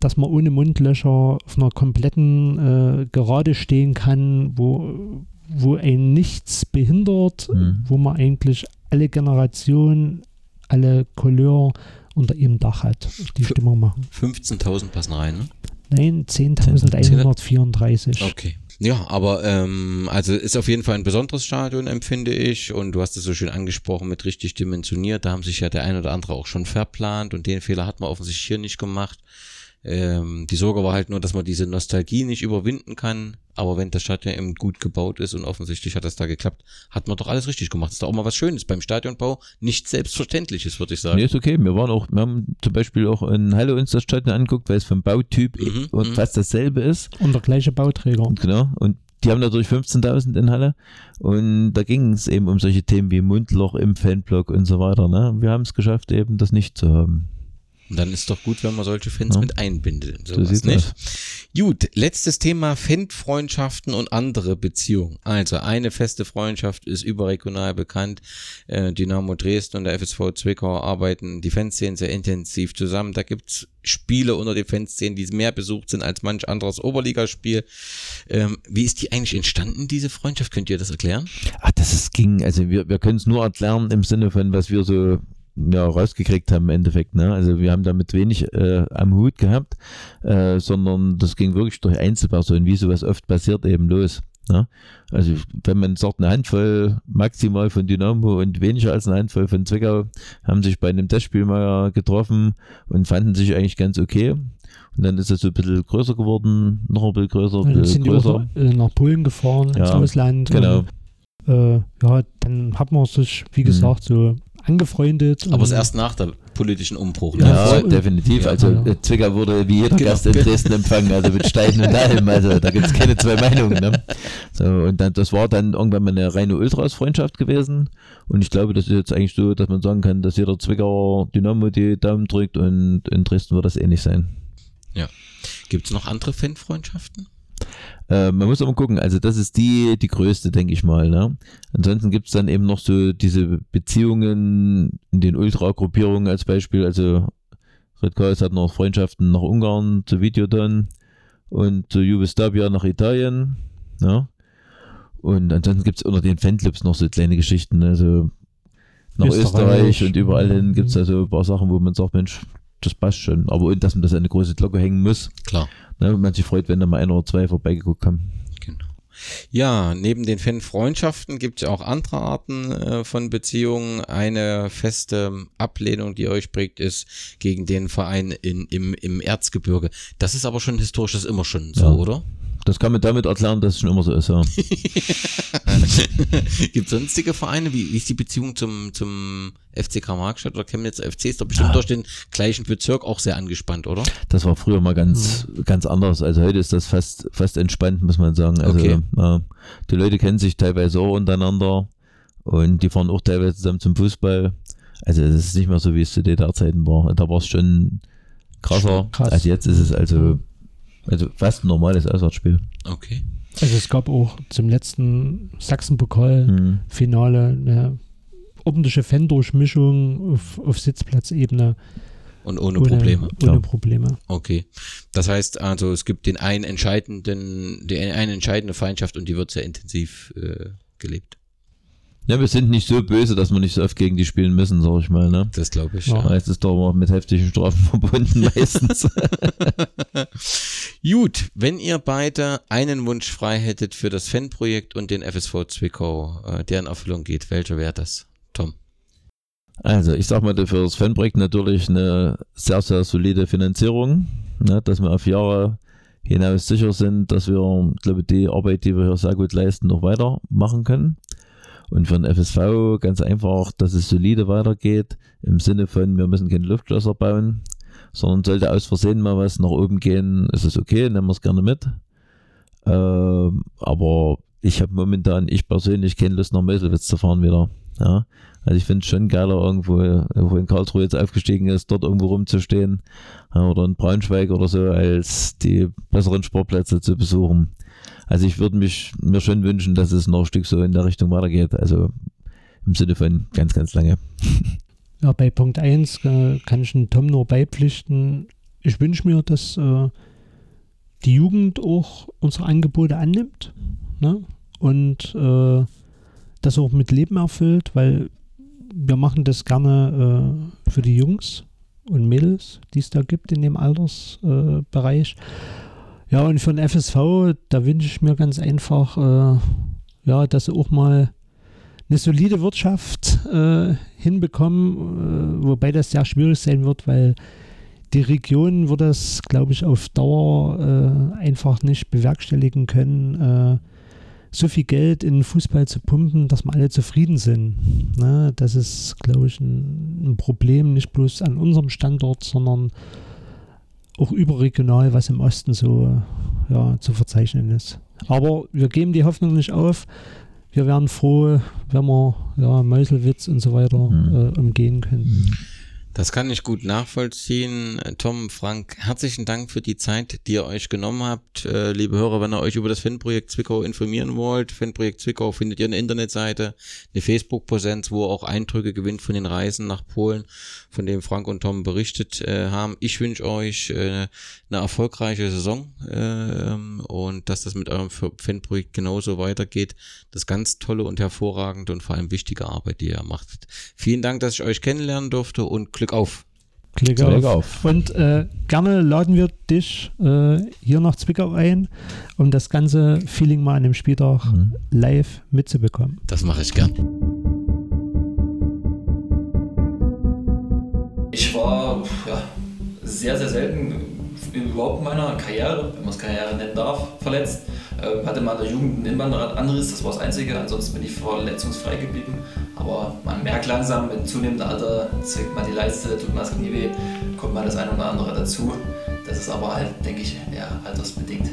dass man ohne Mundlöcher auf einer kompletten äh, Gerade stehen kann, wo, wo ein nichts behindert, Mhm. wo man eigentlich alle Generationen, alle Couleur unter ihrem Dach hat, die Für- Stimmung machen. 15.000 passen rein, ne? Nein, 10.134. Okay. Ja, aber ähm, also ist auf jeden Fall ein besonderes Stadion, empfinde ich. Und du hast es so schön angesprochen mit richtig dimensioniert. Da haben sich ja der ein oder andere auch schon verplant und den Fehler hat man offensichtlich hier nicht gemacht. Ähm, die Sorge war halt nur, dass man diese Nostalgie nicht überwinden kann. Aber wenn das Stadion eben gut gebaut ist und offensichtlich hat das da geklappt, hat man doch alles richtig gemacht. Das ist doch auch mal was Schönes beim Stadionbau. Nicht selbstverständliches, würde ich sagen. Nee, ist okay. Wir waren auch, wir haben zum Beispiel auch in Halle uns das Stadion angeguckt, weil es vom Bautyp Mhm, und mhm. fast dasselbe ist. Und der gleiche Bauträger. Und genau. Und die haben natürlich 15.000 in Halle. Und da ging es eben um solche Themen wie Mundloch im Fanblock und so weiter. Ne? Wir haben es geschafft, eben das nicht zu haben. Und dann ist doch gut, wenn man solche Fans Ja. mit einbindet. in So Sowas, sieht's nicht? Gut, letztes Thema Fanfreundschaften und andere Beziehungen. Also eine feste Freundschaft ist überregional bekannt. Äh, Dynamo Dresden und der FSV Zwickau arbeiten die Fanszenen sehr intensiv zusammen. Da gibt's Spiele unter den Fanszenen, die mehr besucht sind als manch anderes Oberligaspiel. Ähm, wie ist die eigentlich entstanden, diese Freundschaft? Könnt ihr das erklären? Ach, das ist, ging, also wir, wir können es nur erklären im Sinne von, was wir so ja, rausgekriegt haben im Endeffekt. Ne? Also wir haben damit wenig äh, am Hut gehabt, äh, sondern das ging wirklich durch Einzelpersonen, wie sowas oft passiert, eben los. Ne? Also wenn man sagt, eine Handvoll maximal von Dynamo und weniger als eine Handvoll von Zwickau haben sich bei einem Testspiel mal getroffen und fanden sich eigentlich ganz okay. Und dann ist es so ein bisschen größer geworden, noch ein bisschen größer, Dann sind die auch größer. äh, nach Polen gefahren, ins Ja, Ausland. Genau. Und, äh, ja, dann hat man sich, wie gesagt, so angefreundet. Aber es erst nach der politischen Umbruch. Ja, ne? Ja, voll. definitiv. Ja. Also Ja. äh, Zwickau wurde wie jeder Genau. Gast in Dresden empfangen, also mit Steinen und allem. Also da gibt es keine zwei Meinungen. Ne? So, und dann, das war dann irgendwann mal eine reine Ultras-Freundschaft gewesen. Und ich glaube, das ist jetzt eigentlich so, dass man sagen kann, dass jeder Zwickauer Dynamo die Daumen drückt und in Dresden wird das ähnlich sein. Gibt's noch andere Fanfreundschaften? Äh, man muss aber gucken, also das ist die, die größte, denke ich mal. Ne? Ansonsten gibt es dann eben noch so diese Beziehungen in den Ultra-Gruppierungen als Beispiel. Also Red Chaos hat noch Freundschaften nach Ungarn zu Videodon und zu Jugoslavia nach Italien. Ne? Und ansonsten gibt es unter den Fanclubs noch so kleine Geschichten. Also nach Österreich. Österreich, und überall hin gibt es also ein paar Sachen, wo man sagt, Mensch, das passt schon. Aber dass man das an eine große Glocke hängen muss. Klar. Ne? Man sich freut, wenn da mal einer oder zwei vorbeigeguckt haben. Genau. Ja, neben den Fanfreundschaften gibt es auch andere Arten äh, von Beziehungen. Eine feste Ablehnung, die euch prägt, ist gegen den Verein in, im, im Erzgebirge. Das ist aber schon historisch, das ist immer schon so, Ja. oder? Das kann man damit erklären, dass es schon immer so ist, ja. Gibt sonstige Vereine? Wie, wie ist die Beziehung zum, zum FCK Markstadt oder Chemnitz FC? Ist doch bestimmt Ja. durch den gleichen Bezirk auch sehr angespannt, oder? Das war früher mal ganz, ganz anders. Also heute ist das fast, fast entspannt, muss man sagen. Also Okay. äh, die Leute kennen sich teilweise auch untereinander und die fahren auch teilweise zusammen zum Fußball. Also es ist nicht mehr so, wie es zu DDR-Zeiten war. Da war es schon krasser. Krass. Also jetzt ist es also, also fast ein normales Auswärtsspiel. Okay. Also es gab auch zum letzten Sachsen-Pokal-Finale Hm. eine ordentliche Fan-Durchmischung auf, auf Sitzplatzebene. Und ohne Probleme. Ohne Ja. Probleme. Okay. Das heißt also, es gibt den einen entscheidenden, die eine entscheidende Feindschaft und die wird sehr intensiv äh, gelebt. Ja, wir sind nicht so böse, dass wir nicht so oft gegen die spielen müssen, sag ich mal. Ne? Das glaube ich. Ja. Ja. Es ist doch mal mit heftigen Strafen verbunden meistens. Gut, wenn ihr beide einen Wunsch frei hättet für das Fanprojekt und den FSV Zwickau, äh, der in Erfüllung geht, welcher wäre das? Tom. Also, ich sag mal, für das Fanprojekt natürlich eine sehr, sehr solide Finanzierung, ne, dass wir auf Jahre hinaus sicher sind, dass wir, glaube ich, die Arbeit, die wir hier sehr gut leisten, noch weitermachen können. Und für den FSV ganz einfach, dass es solide weitergeht, im Sinne von, wir müssen keine Luftschlösser bauen, sondern sollte aus Versehen mal was nach oben gehen, ist es okay, nehmen wir es gerne mit. Ähm, aber ich habe momentan, ich persönlich, keine Lust nach Meuselwitz zu fahren wieder. Ja. Also ich finde es schon geiler, irgendwo, wo in Karlsruhe jetzt aufgestiegen ist, dort irgendwo rumzustehen ja, oder in Braunschweig oder so, als die besseren Sportplätze zu besuchen. Also ich würde mich mir schon wünschen, dass es noch ein Stück so in der Richtung weitergeht. Also im Sinne von ganz, ganz lange. Ja, bei Punkt 1 äh, kann ich Tom nur beipflichten. Ich wünsche mir, dass äh, die Jugend auch unsere Angebote annimmt ne? und äh, das auch mit Leben erfüllt, weil wir machen das gerne äh, für die Jungs und Mädels, die es da gibt in dem Altersbereich. Äh. Ja, und für den FSV, da wünsche ich mir ganz einfach, äh, ja, dass sie auch mal eine solide Wirtschaft äh, hinbekommen, äh, wobei das sehr schwierig sein wird, weil die Region wird das, glaube ich, auf Dauer äh, einfach nicht bewerkstelligen können, äh, so viel Geld in Fußball zu pumpen, dass wir alle zufrieden sind. Ne? Das ist, glaube ich, ein, ein, Problem, nicht bloß an unserem Standort, sondern auch überregional, was im Osten so ja, zu verzeichnen ist. Aber wir geben die Hoffnung nicht auf. Wir wären froh, wenn wir ja, Meuselwitz und so weiter mhm. äh, umgehen können. Mhm. Das kann ich gut nachvollziehen. Tom, Frank, herzlichen Dank für die Zeit, die ihr euch genommen habt. Äh, liebe Hörer, wenn ihr euch über das Fanprojekt Zwickau informieren wollt, Fanprojekt Zwickau findet ihr eine Internetseite, eine Facebook-Präsenz, wo ihr auch Eindrücke gewinnt von den Reisen nach Polen, von dem Frank und Tom berichtet äh, haben. Ich wünsche euch äh, eine erfolgreiche Saison äh, und dass das mit eurem Fanprojekt genauso weitergeht. Das ganz tolle und hervorragende und vor allem wichtige Arbeit, die ihr macht. Vielen Dank, dass ich euch kennenlernen durfte und Glück auf. Glück, auf. auf. Und äh, gerne laden wir dich äh, hier nach Zwickau ein, um das ganze Feeling mal an dem Spieltag mhm. live mitzubekommen. Das mache ich gern. War ja, sehr, sehr selten überhaupt in meiner Karriere, wenn man es Karriere nennen darf, verletzt. Äh, hatte mal in der Jugend einen Innenbandanriss, das war das Einzige, ansonsten bin ich verletzungsfrei geblieben. Aber man merkt langsam, mit zunehmendem Alter zwickt man die Leiste, tut man das Knie weh, kommt mal das eine oder andere dazu. Das ist aber halt, denke ich, eher altersbedingt.